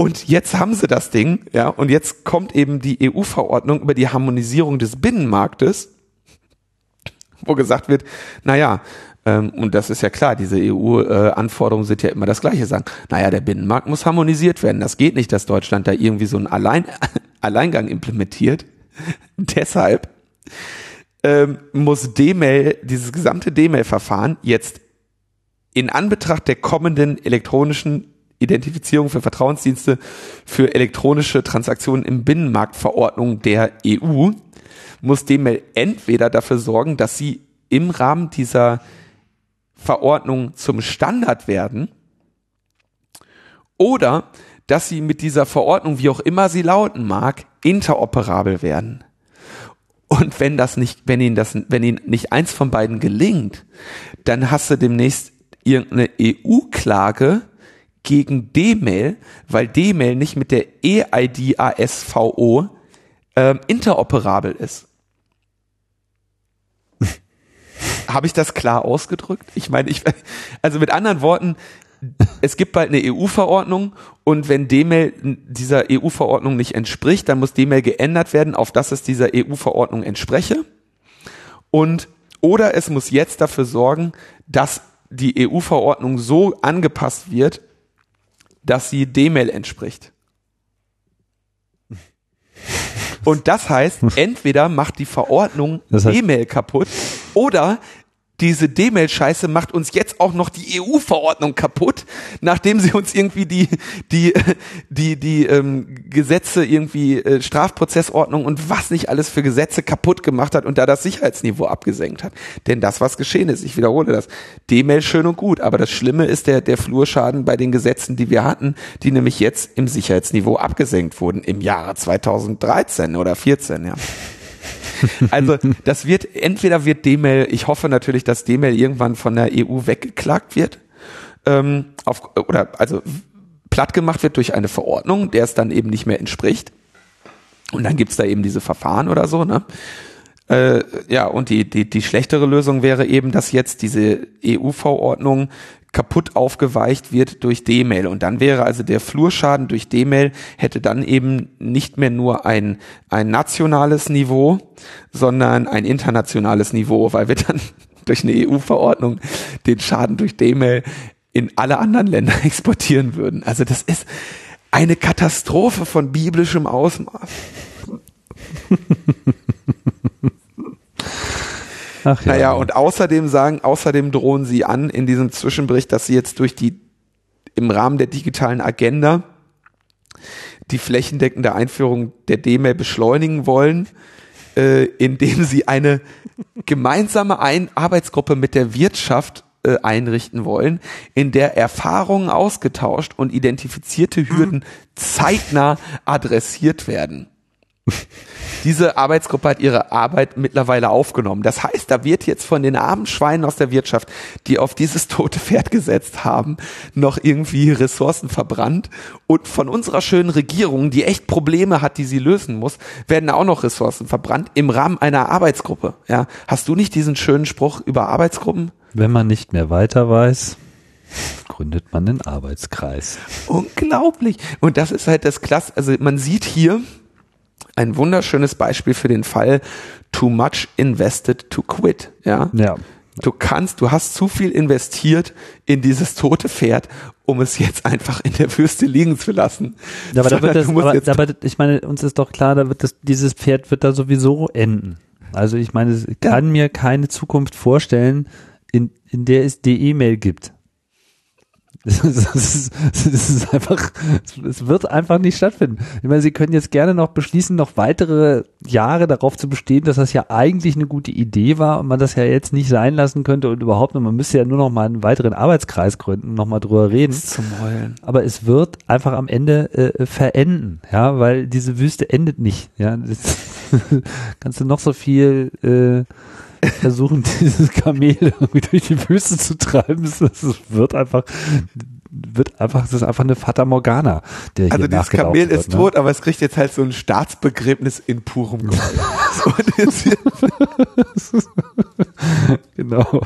Und jetzt haben sie das Ding, ja, und jetzt kommt eben die EU-Verordnung über die Harmonisierung des Binnenmarktes, wo gesagt wird, naja, ähm, und das ist ja klar, diese EU-Anforderungen sind ja immer das Gleiche, sagen, naja, der Binnenmarkt muss harmonisiert werden. Das geht nicht, dass Deutschland da irgendwie so einen Allein Alleingang implementiert. Deshalb ähm, muss D-Mail, dieses gesamte D-Mail-Verfahren jetzt in Anbetracht der kommenden elektronischen Identifizierung für Vertrauensdienste für elektronische Transaktionen im Binnenmarktverordnung der EU muss DML entweder dafür sorgen, dass sie im Rahmen dieser Verordnung zum Standard werden oder dass sie mit dieser Verordnung, wie auch immer sie lauten mag, interoperabel werden. Und wenn das nicht, wenn ihnen das, wenn ihnen nicht eins von beiden gelingt, dann hast du demnächst irgendeine EU-Klage, gegen D-Mail, weil D-Mail nicht mit der EID ASVO ähm, interoperabel ist. Habe ich das klar ausgedrückt? Ich meine, ich, also mit anderen Worten, es gibt bald eine EU-Verordnung und wenn D-Mail dieser EU-Verordnung nicht entspricht, dann muss D-Mail geändert werden, auf dass es dieser EU-Verordnung entspreche. Und oder es muss jetzt dafür sorgen, dass die EU-Verordnung so angepasst wird, dass sie D-Mail entspricht. Und das heißt, entweder macht die Verordnung das heißt, D-Mail kaputt oder diese D-Mail-Scheiße macht uns jetzt auch noch die EU-Verordnung kaputt, nachdem sie uns irgendwie die die die die ähm, Gesetze irgendwie äh, Strafprozessordnung und was nicht alles für Gesetze kaputt gemacht hat und da das Sicherheitsniveau abgesenkt hat. Denn das was geschehen ist, ich wiederhole das. D-Mail schön und gut, aber das Schlimme ist der der Flurschaden bei den Gesetzen, die wir hatten, die nämlich jetzt im Sicherheitsniveau abgesenkt wurden im Jahre 2013 oder 14, ja. Also das wird, entweder wird D-Mail, ich hoffe natürlich, dass D-Mail irgendwann von der EU weggeklagt wird, ähm, auf, oder also platt gemacht wird durch eine Verordnung, der es dann eben nicht mehr entspricht. Und dann gibt's da eben diese Verfahren oder so, ne? Äh, ja, und die, die, die schlechtere Lösung wäre eben, dass jetzt diese EU-Verordnung kaputt aufgeweicht wird durch D-Mail. Und dann wäre also der Flurschaden durch D-Mail hätte dann eben nicht mehr nur ein, ein nationales Niveau, sondern ein internationales Niveau, weil wir dann durch eine EU-Verordnung den Schaden durch D-Mail in alle anderen Länder exportieren würden. Also das ist eine Katastrophe von biblischem Ausmaß. Ach ja. Naja, und außerdem sagen, außerdem drohen sie an in diesem Zwischenbericht, dass sie jetzt durch die, im Rahmen der digitalen Agenda die flächendeckende Einführung der D-Mail beschleunigen wollen, äh, indem sie eine gemeinsame Ein Arbeitsgruppe mit der Wirtschaft äh, einrichten wollen, in der Erfahrungen ausgetauscht und identifizierte Hürden zeitnah adressiert werden. Diese Arbeitsgruppe hat ihre Arbeit mittlerweile aufgenommen. Das heißt, da wird jetzt von den armen Schweinen aus der Wirtschaft, die auf dieses tote Pferd gesetzt haben, noch irgendwie Ressourcen verbrannt. Und von unserer schönen Regierung, die echt Probleme hat, die sie lösen muss, werden auch noch Ressourcen verbrannt im Rahmen einer Arbeitsgruppe. Ja, hast du nicht diesen schönen Spruch über Arbeitsgruppen?
Wenn man nicht mehr weiter weiß, gründet man den Arbeitskreis.
Unglaublich. Und das ist halt das Klasse. Also man sieht hier, ein wunderschönes Beispiel für den Fall too much invested to quit. Ja.
ja.
Du kannst, du hast zu viel investiert in dieses tote Pferd, um es jetzt einfach in der Wüste liegen zu lassen.
Ja, aber, da wird das, aber, aber ich meine, uns ist doch klar, da wird das, dieses Pferd wird da sowieso enden. Also ich meine, ich kann ja. mir keine Zukunft vorstellen, in, in der es die E-Mail gibt. Das ist, das ist einfach, es wird einfach nicht stattfinden. Ich meine, Sie können jetzt gerne noch beschließen, noch weitere Jahre darauf zu bestehen, dass das ja eigentlich eine gute Idee war und man das ja jetzt nicht sein lassen könnte und überhaupt, man müsste ja nur noch mal einen weiteren Arbeitskreis gründen, noch mal drüber reden.
Zum Heulen.
Aber es wird einfach am Ende äh, verenden, ja, weil diese Wüste endet nicht, ja. Das, kannst du noch so viel äh, versuchen, dieses Kamel irgendwie durch die Wüste zu treiben. Es wird einfach, wird einfach, das ist einfach eine Fata Morgana.
Der also dieses Kamel wird, ist ne? tot, aber es kriegt jetzt halt so ein Staatsbegräbnis in purem Gold. genau.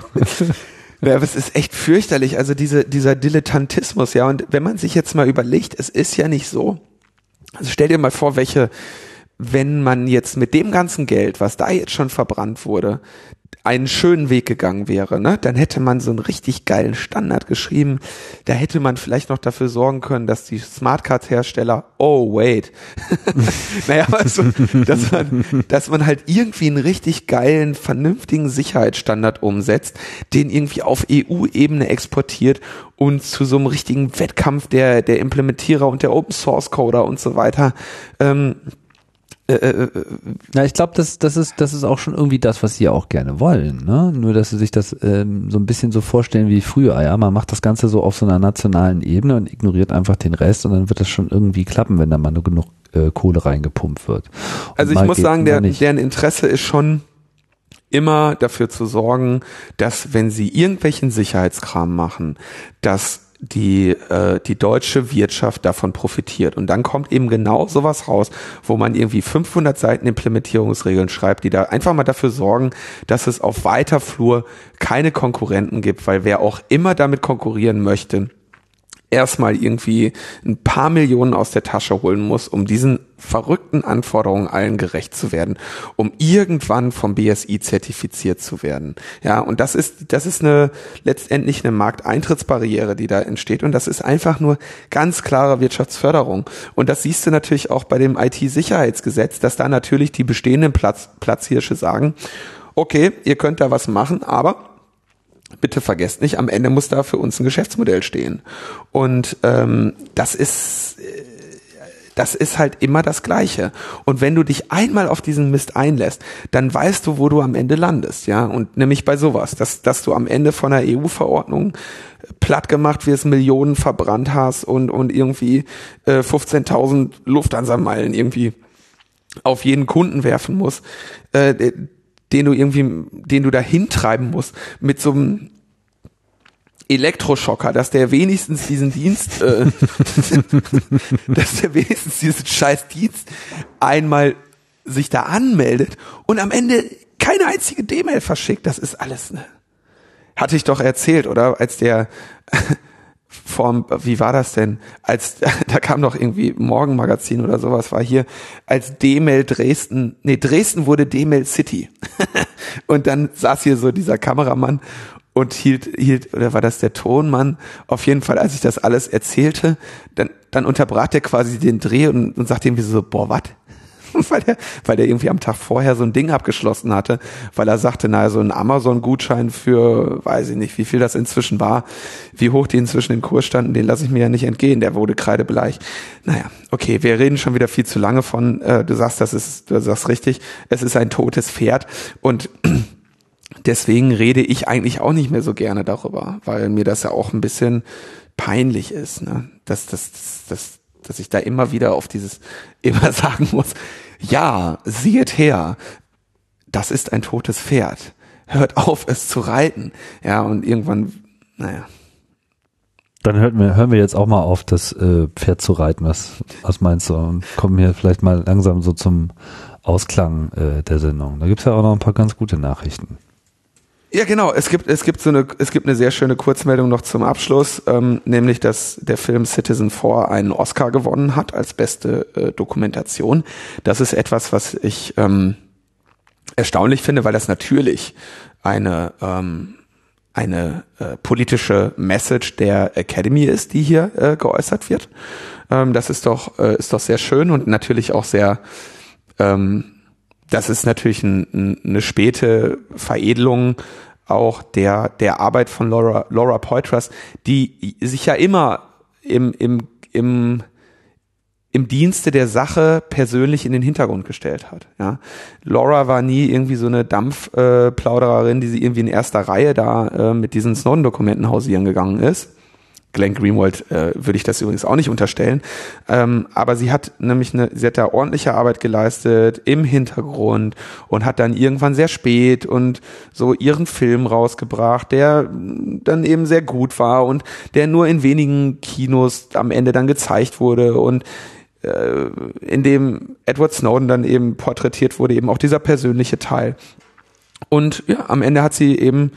Ja, aber es ist echt fürchterlich, also diese, dieser Dilettantismus, ja. Und wenn man sich jetzt mal überlegt, es ist ja nicht so. Also stell dir mal vor, welche, wenn man jetzt mit dem ganzen Geld, was da jetzt schon verbrannt wurde, einen schönen Weg gegangen wäre, ne, dann hätte man so einen richtig geilen Standard geschrieben. Da hätte man vielleicht noch dafür sorgen können, dass die Smartcard-Hersteller, oh wait, naja, also, dass man, dass man halt irgendwie einen richtig geilen, vernünftigen Sicherheitsstandard umsetzt, den irgendwie auf EU-Ebene exportiert und zu so einem richtigen Wettkampf der, der Implementierer und der Open Source Coder und so weiter. Ähm,
äh, äh, äh, Na, ich glaube, das, das, ist, das ist auch schon irgendwie das, was sie auch gerne wollen. Ne? Nur, dass sie sich das ähm, so ein bisschen so vorstellen wie früher. Ja, man macht das Ganze so auf so einer nationalen Ebene und ignoriert einfach den Rest und dann wird das schon irgendwie klappen, wenn da mal nur genug äh, Kohle reingepumpt wird. Und
also ich muss sagen, der, deren Interesse ist schon immer dafür zu sorgen, dass wenn sie irgendwelchen Sicherheitskram machen, dass die, äh, die deutsche Wirtschaft davon profitiert. Und dann kommt eben genau sowas raus, wo man irgendwie 500 Seiten Implementierungsregeln schreibt, die da einfach mal dafür sorgen, dass es auf weiter Flur keine Konkurrenten gibt, weil wer auch immer damit konkurrieren möchte, erstmal irgendwie ein paar Millionen aus der Tasche holen muss, um diesen verrückten Anforderungen allen gerecht zu werden, um irgendwann vom BSI zertifiziert zu werden. Ja, und das ist, das ist eine, letztendlich eine Markteintrittsbarriere, die da entsteht. Und das ist einfach nur ganz klare Wirtschaftsförderung. Und das siehst du natürlich auch bei dem IT-Sicherheitsgesetz, dass da natürlich die bestehenden Platz, Platzhirsche sagen, okay, ihr könnt da was machen, aber bitte vergesst nicht, am Ende muss da für uns ein Geschäftsmodell stehen. Und ähm, das ist äh, das ist halt immer das Gleiche. Und wenn du dich einmal auf diesen Mist einlässt, dann weißt du, wo du am Ende landest, ja. Und nämlich bei sowas, dass, dass du am Ende von einer EU-Verordnung platt gemacht wirst, Millionen verbrannt hast und, und irgendwie äh, 15.000 Lufthansa-Meilen irgendwie auf jeden Kunden werfen musst. Äh, den du irgendwie, den du da hintreiben musst, mit so einem Elektroschocker, dass der wenigstens diesen Dienst, äh, dass der wenigstens diesen scheiß Dienst einmal sich da anmeldet und am Ende keine einzige D-Mail verschickt. Das ist alles, ne? Hatte ich doch erzählt, oder? Als der Form, wie war das denn? Als da kam doch irgendwie Morgenmagazin oder sowas war hier als D-Mail Dresden, nee, Dresden wurde D-Mail City. und dann saß hier so dieser Kameramann und hielt hielt oder war das der Tonmann? Auf jeden Fall, als ich das alles erzählte, dann dann unterbrach der quasi den Dreh und, und sagte irgendwie so, boah, was? weil der, weil der irgendwie am Tag vorher so ein Ding abgeschlossen hatte, weil er sagte, naja, so ein Amazon-Gutschein für, weiß ich nicht, wie viel das inzwischen war, wie hoch die inzwischen in Kurs standen, den lasse ich mir ja nicht entgehen, der wurde kreidebleich. Naja, okay, wir reden schon wieder viel zu lange von, äh, du sagst, das ist, du sagst richtig, es ist ein totes Pferd und deswegen rede ich eigentlich auch nicht mehr so gerne darüber, weil mir das ja auch ein bisschen peinlich ist, ne? dass, dass, dass, dass ich da immer wieder auf dieses immer sagen muss, ja, siehet her, das ist ein totes Pferd. Hört auf, es zu reiten. Ja, und irgendwann, naja.
Dann hören wir, hören wir jetzt auch mal auf, das äh, Pferd zu reiten. Was, was meinst du? Und kommen hier vielleicht mal langsam so zum Ausklang äh, der Sendung. Da gibt's ja auch noch ein paar ganz gute Nachrichten.
Ja, genau. Es gibt, es gibt so eine, es gibt eine sehr schöne Kurzmeldung noch zum Abschluss, ähm, nämlich, dass der Film Citizen 4 einen Oscar gewonnen hat als beste äh, Dokumentation. Das ist etwas, was ich ähm, erstaunlich finde, weil das natürlich eine ähm, eine äh, politische Message der Academy ist, die hier äh, geäußert wird. Ähm, das ist doch äh, ist doch sehr schön und natürlich auch sehr ähm, das ist natürlich ein, ein, eine späte Veredelung auch der, der Arbeit von Laura, Laura Poitras, die sich ja immer im, im, im, im Dienste der Sache persönlich in den Hintergrund gestellt hat. Ja. Laura war nie irgendwie so eine Dampfplaudererin, äh, die sie irgendwie in erster Reihe da äh, mit diesen Snowden-Dokumenten hausieren gegangen ist. Glenn Greenwald äh, würde ich das übrigens auch nicht unterstellen. Ähm, aber sie hat nämlich eine, sie hat da ordentliche Arbeit geleistet im Hintergrund und hat dann irgendwann sehr spät und so ihren Film rausgebracht, der dann eben sehr gut war und der nur in wenigen Kinos am Ende dann gezeigt wurde und äh, in dem Edward Snowden dann eben porträtiert wurde, eben auch dieser persönliche Teil. Und ja, am Ende hat sie eben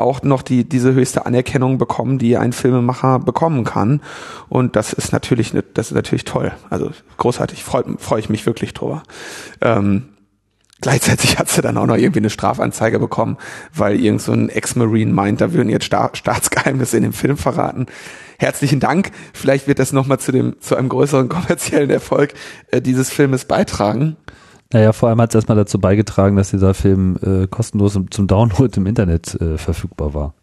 auch noch die, diese höchste Anerkennung bekommen, die ein Filmemacher bekommen kann. Und das ist natürlich, ne, das ist natürlich toll. Also großartig, freue freu ich mich wirklich drüber. Ähm, Gleichzeitig hat sie dann auch noch irgendwie eine Strafanzeige bekommen, weil irgend so ein Ex-Marine meint, da würden jetzt Sta Staatsgeheimnisse in dem Film verraten. Herzlichen Dank. Vielleicht wird das nochmal zu dem, zu einem größeren kommerziellen Erfolg äh, dieses Filmes beitragen.
Naja, vor allem hat es erstmal dazu beigetragen, dass dieser Film äh, kostenlos zum Download im Internet äh, verfügbar war.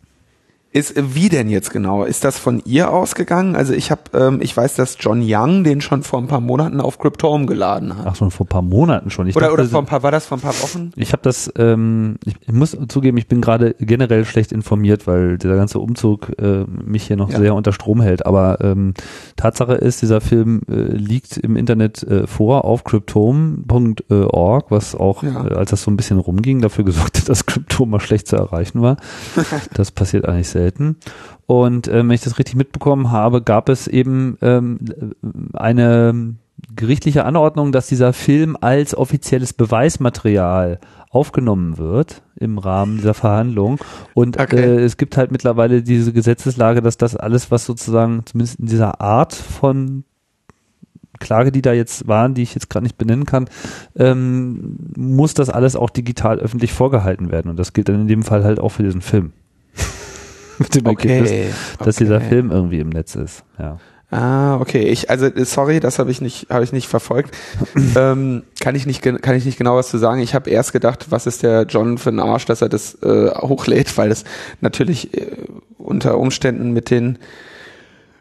Ist wie denn jetzt genau? Ist das von ihr ausgegangen? Also ich habe, ähm, ich weiß, dass John Young den schon vor ein paar Monaten auf Cryptome geladen hat.
Ach schon vor ein paar Monaten schon.
Ich oder dachte, oder vor ein paar war das vor ein paar Wochen?
Ich habe das, ähm, ich, ich, muss zugeben, ich bin gerade generell schlecht informiert, weil dieser ganze Umzug äh, mich hier noch ja. sehr unter Strom hält. Aber ähm, Tatsache ist, dieser Film äh, liegt im Internet äh, vor auf cryptome.org, was auch, ja. äh, als das so ein bisschen rumging, dafür gesorgt hat, dass Cryptome mal schlecht zu erreichen war. das passiert eigentlich selten selten. Und ähm, wenn ich das richtig mitbekommen habe, gab es eben ähm, eine gerichtliche Anordnung, dass dieser Film als offizielles Beweismaterial aufgenommen wird im Rahmen dieser Verhandlung. Und okay. äh, es gibt halt mittlerweile diese Gesetzeslage, dass das alles, was sozusagen zumindest in dieser Art von Klage, die da jetzt waren, die ich jetzt gerade nicht benennen kann, ähm, muss das alles auch digital öffentlich vorgehalten werden. Und das gilt dann in dem Fall halt auch für diesen Film. mit dem okay, Ergebnis, dass okay. dieser Film irgendwie im Netz ist. Ja.
Ah, okay. Ich, also sorry, das habe ich nicht, habe ich nicht verfolgt. ähm, kann ich nicht, kann ich nicht genau was zu sagen. Ich habe erst gedacht, was ist der John für ein Arsch, dass er das äh, hochlädt, weil das natürlich äh, unter Umständen mit den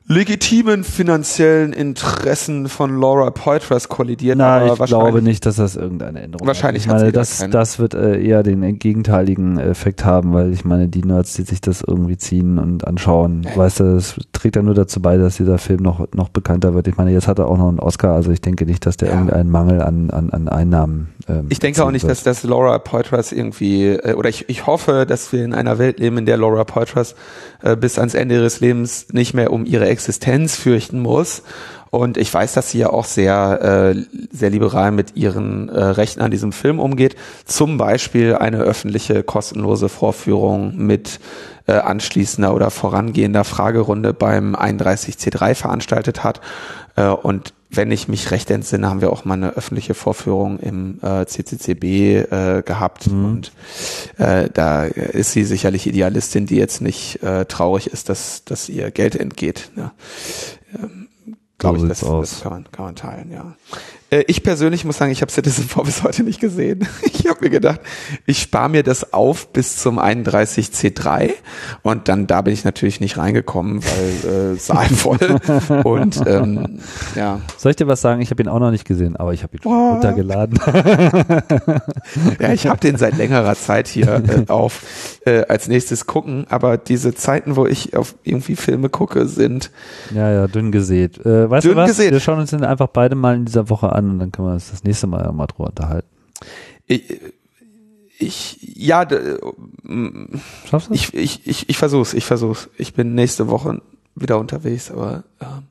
legitimen finanziellen Interessen von Laura Poitras kollidiert.
Na, ich glaube nicht, dass das irgendeine Änderung
wahrscheinlich
hat. Ich meine, das, das wird äh, eher den gegenteiligen Effekt haben, weil ich meine, die Nerds, die sich das irgendwie ziehen und anschauen, ja. weißt du, das trägt ja nur dazu bei, dass dieser Film noch, noch bekannter wird. Ich meine, jetzt hat er auch noch einen Oscar, also ich denke nicht, dass der ja. irgendeinen Mangel an, an, an Einnahmen
ähm, Ich denke auch nicht, wird. dass, dass Laura Poitras irgendwie, äh, oder ich, ich hoffe, dass wir in einer Welt leben, in der Laura Poitras äh, bis ans Ende ihres Lebens nicht mehr um ihre Existenz fürchten muss. Und ich weiß, dass sie ja auch sehr, äh, sehr liberal mit ihren äh, Rechten an diesem Film umgeht. Zum Beispiel eine öffentliche kostenlose Vorführung mit äh, anschließender oder vorangehender Fragerunde beim 31C3 veranstaltet hat. Äh, und wenn ich mich recht entsinne, haben wir auch mal eine öffentliche Vorführung im äh, CCCB äh, gehabt mhm. und äh, da ist sie sicherlich Idealistin, die jetzt nicht äh, traurig ist, dass, dass ihr Geld entgeht. Ja. Ähm, Glaube so ich, das, das kann, man, kann man teilen, ja. Äh, ich persönlich muss sagen, ich habe Citizen 4 bis heute nicht gesehen. Ich habe mir gedacht, ich spare mir das auf bis zum 31C3 und dann da bin ich natürlich nicht reingekommen, weil äh, Saal voll und ähm, ja.
Soll ich dir was sagen? Ich habe ihn auch noch nicht gesehen, aber ich habe ihn oh. runtergeladen.
ja, ich habe den seit längerer Zeit hier äh, auf äh, als nächstes gucken, aber diese Zeiten, wo ich auf irgendwie Filme gucke, sind
ja ja dünn gesät. Äh, weißt dünn du was? Gesät. Wir schauen uns den einfach beide mal in dieser Woche an und dann können wir uns das nächste Mal mal drüber unterhalten.
Ich, ich ja, mm, Schaffst du ich, ich, ich, ich versuch's, ich versuch's. Ich bin nächste Woche wieder unterwegs, aber ja.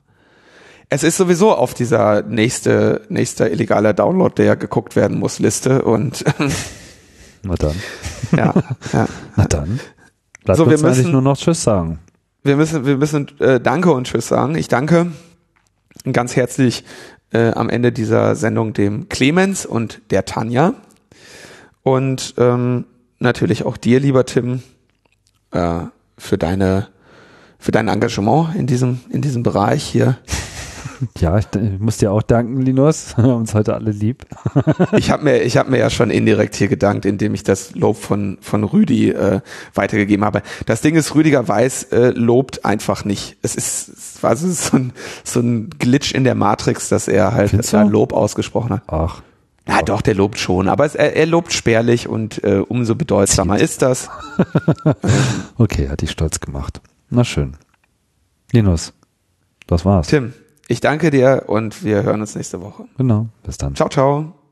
es ist sowieso auf dieser nächste, nächster illegaler Download, der geguckt werden muss, Liste und
Na dann.
Ja, ja.
Na dann. Bleibt so, wir müssen nur noch Tschüss sagen.
Wir müssen, wir müssen äh, Danke und Tschüss sagen. Ich danke ganz herzlich äh, am Ende dieser Sendung dem Clemens und der Tanja. Und ähm, natürlich auch dir, lieber Tim, äh, für deine für dein Engagement in diesem in diesem Bereich hier.
Ja, ich, ich muss dir auch danken, Linus. Wir haben uns heute alle lieb.
ich habe mir, ich habe mir ja schon indirekt hier gedankt, indem ich das Lob von von Rüdi äh, weitergegeben habe. Das Ding ist, Rüdiger Weiß äh, lobt einfach nicht. Es ist, es war so ein, so ein Glitch in der Matrix, dass er halt ein Lob ausgesprochen hat.
Ach.
Ja, doch, der lobt schon, aber es, er, er, lobt spärlich und äh, umso bedeutsamer ist das.
okay, hat dich stolz gemacht. Na schön. Linus, das war's.
Tim, ich danke dir und wir hören uns nächste Woche.
Genau, bis dann.
Ciao, ciao.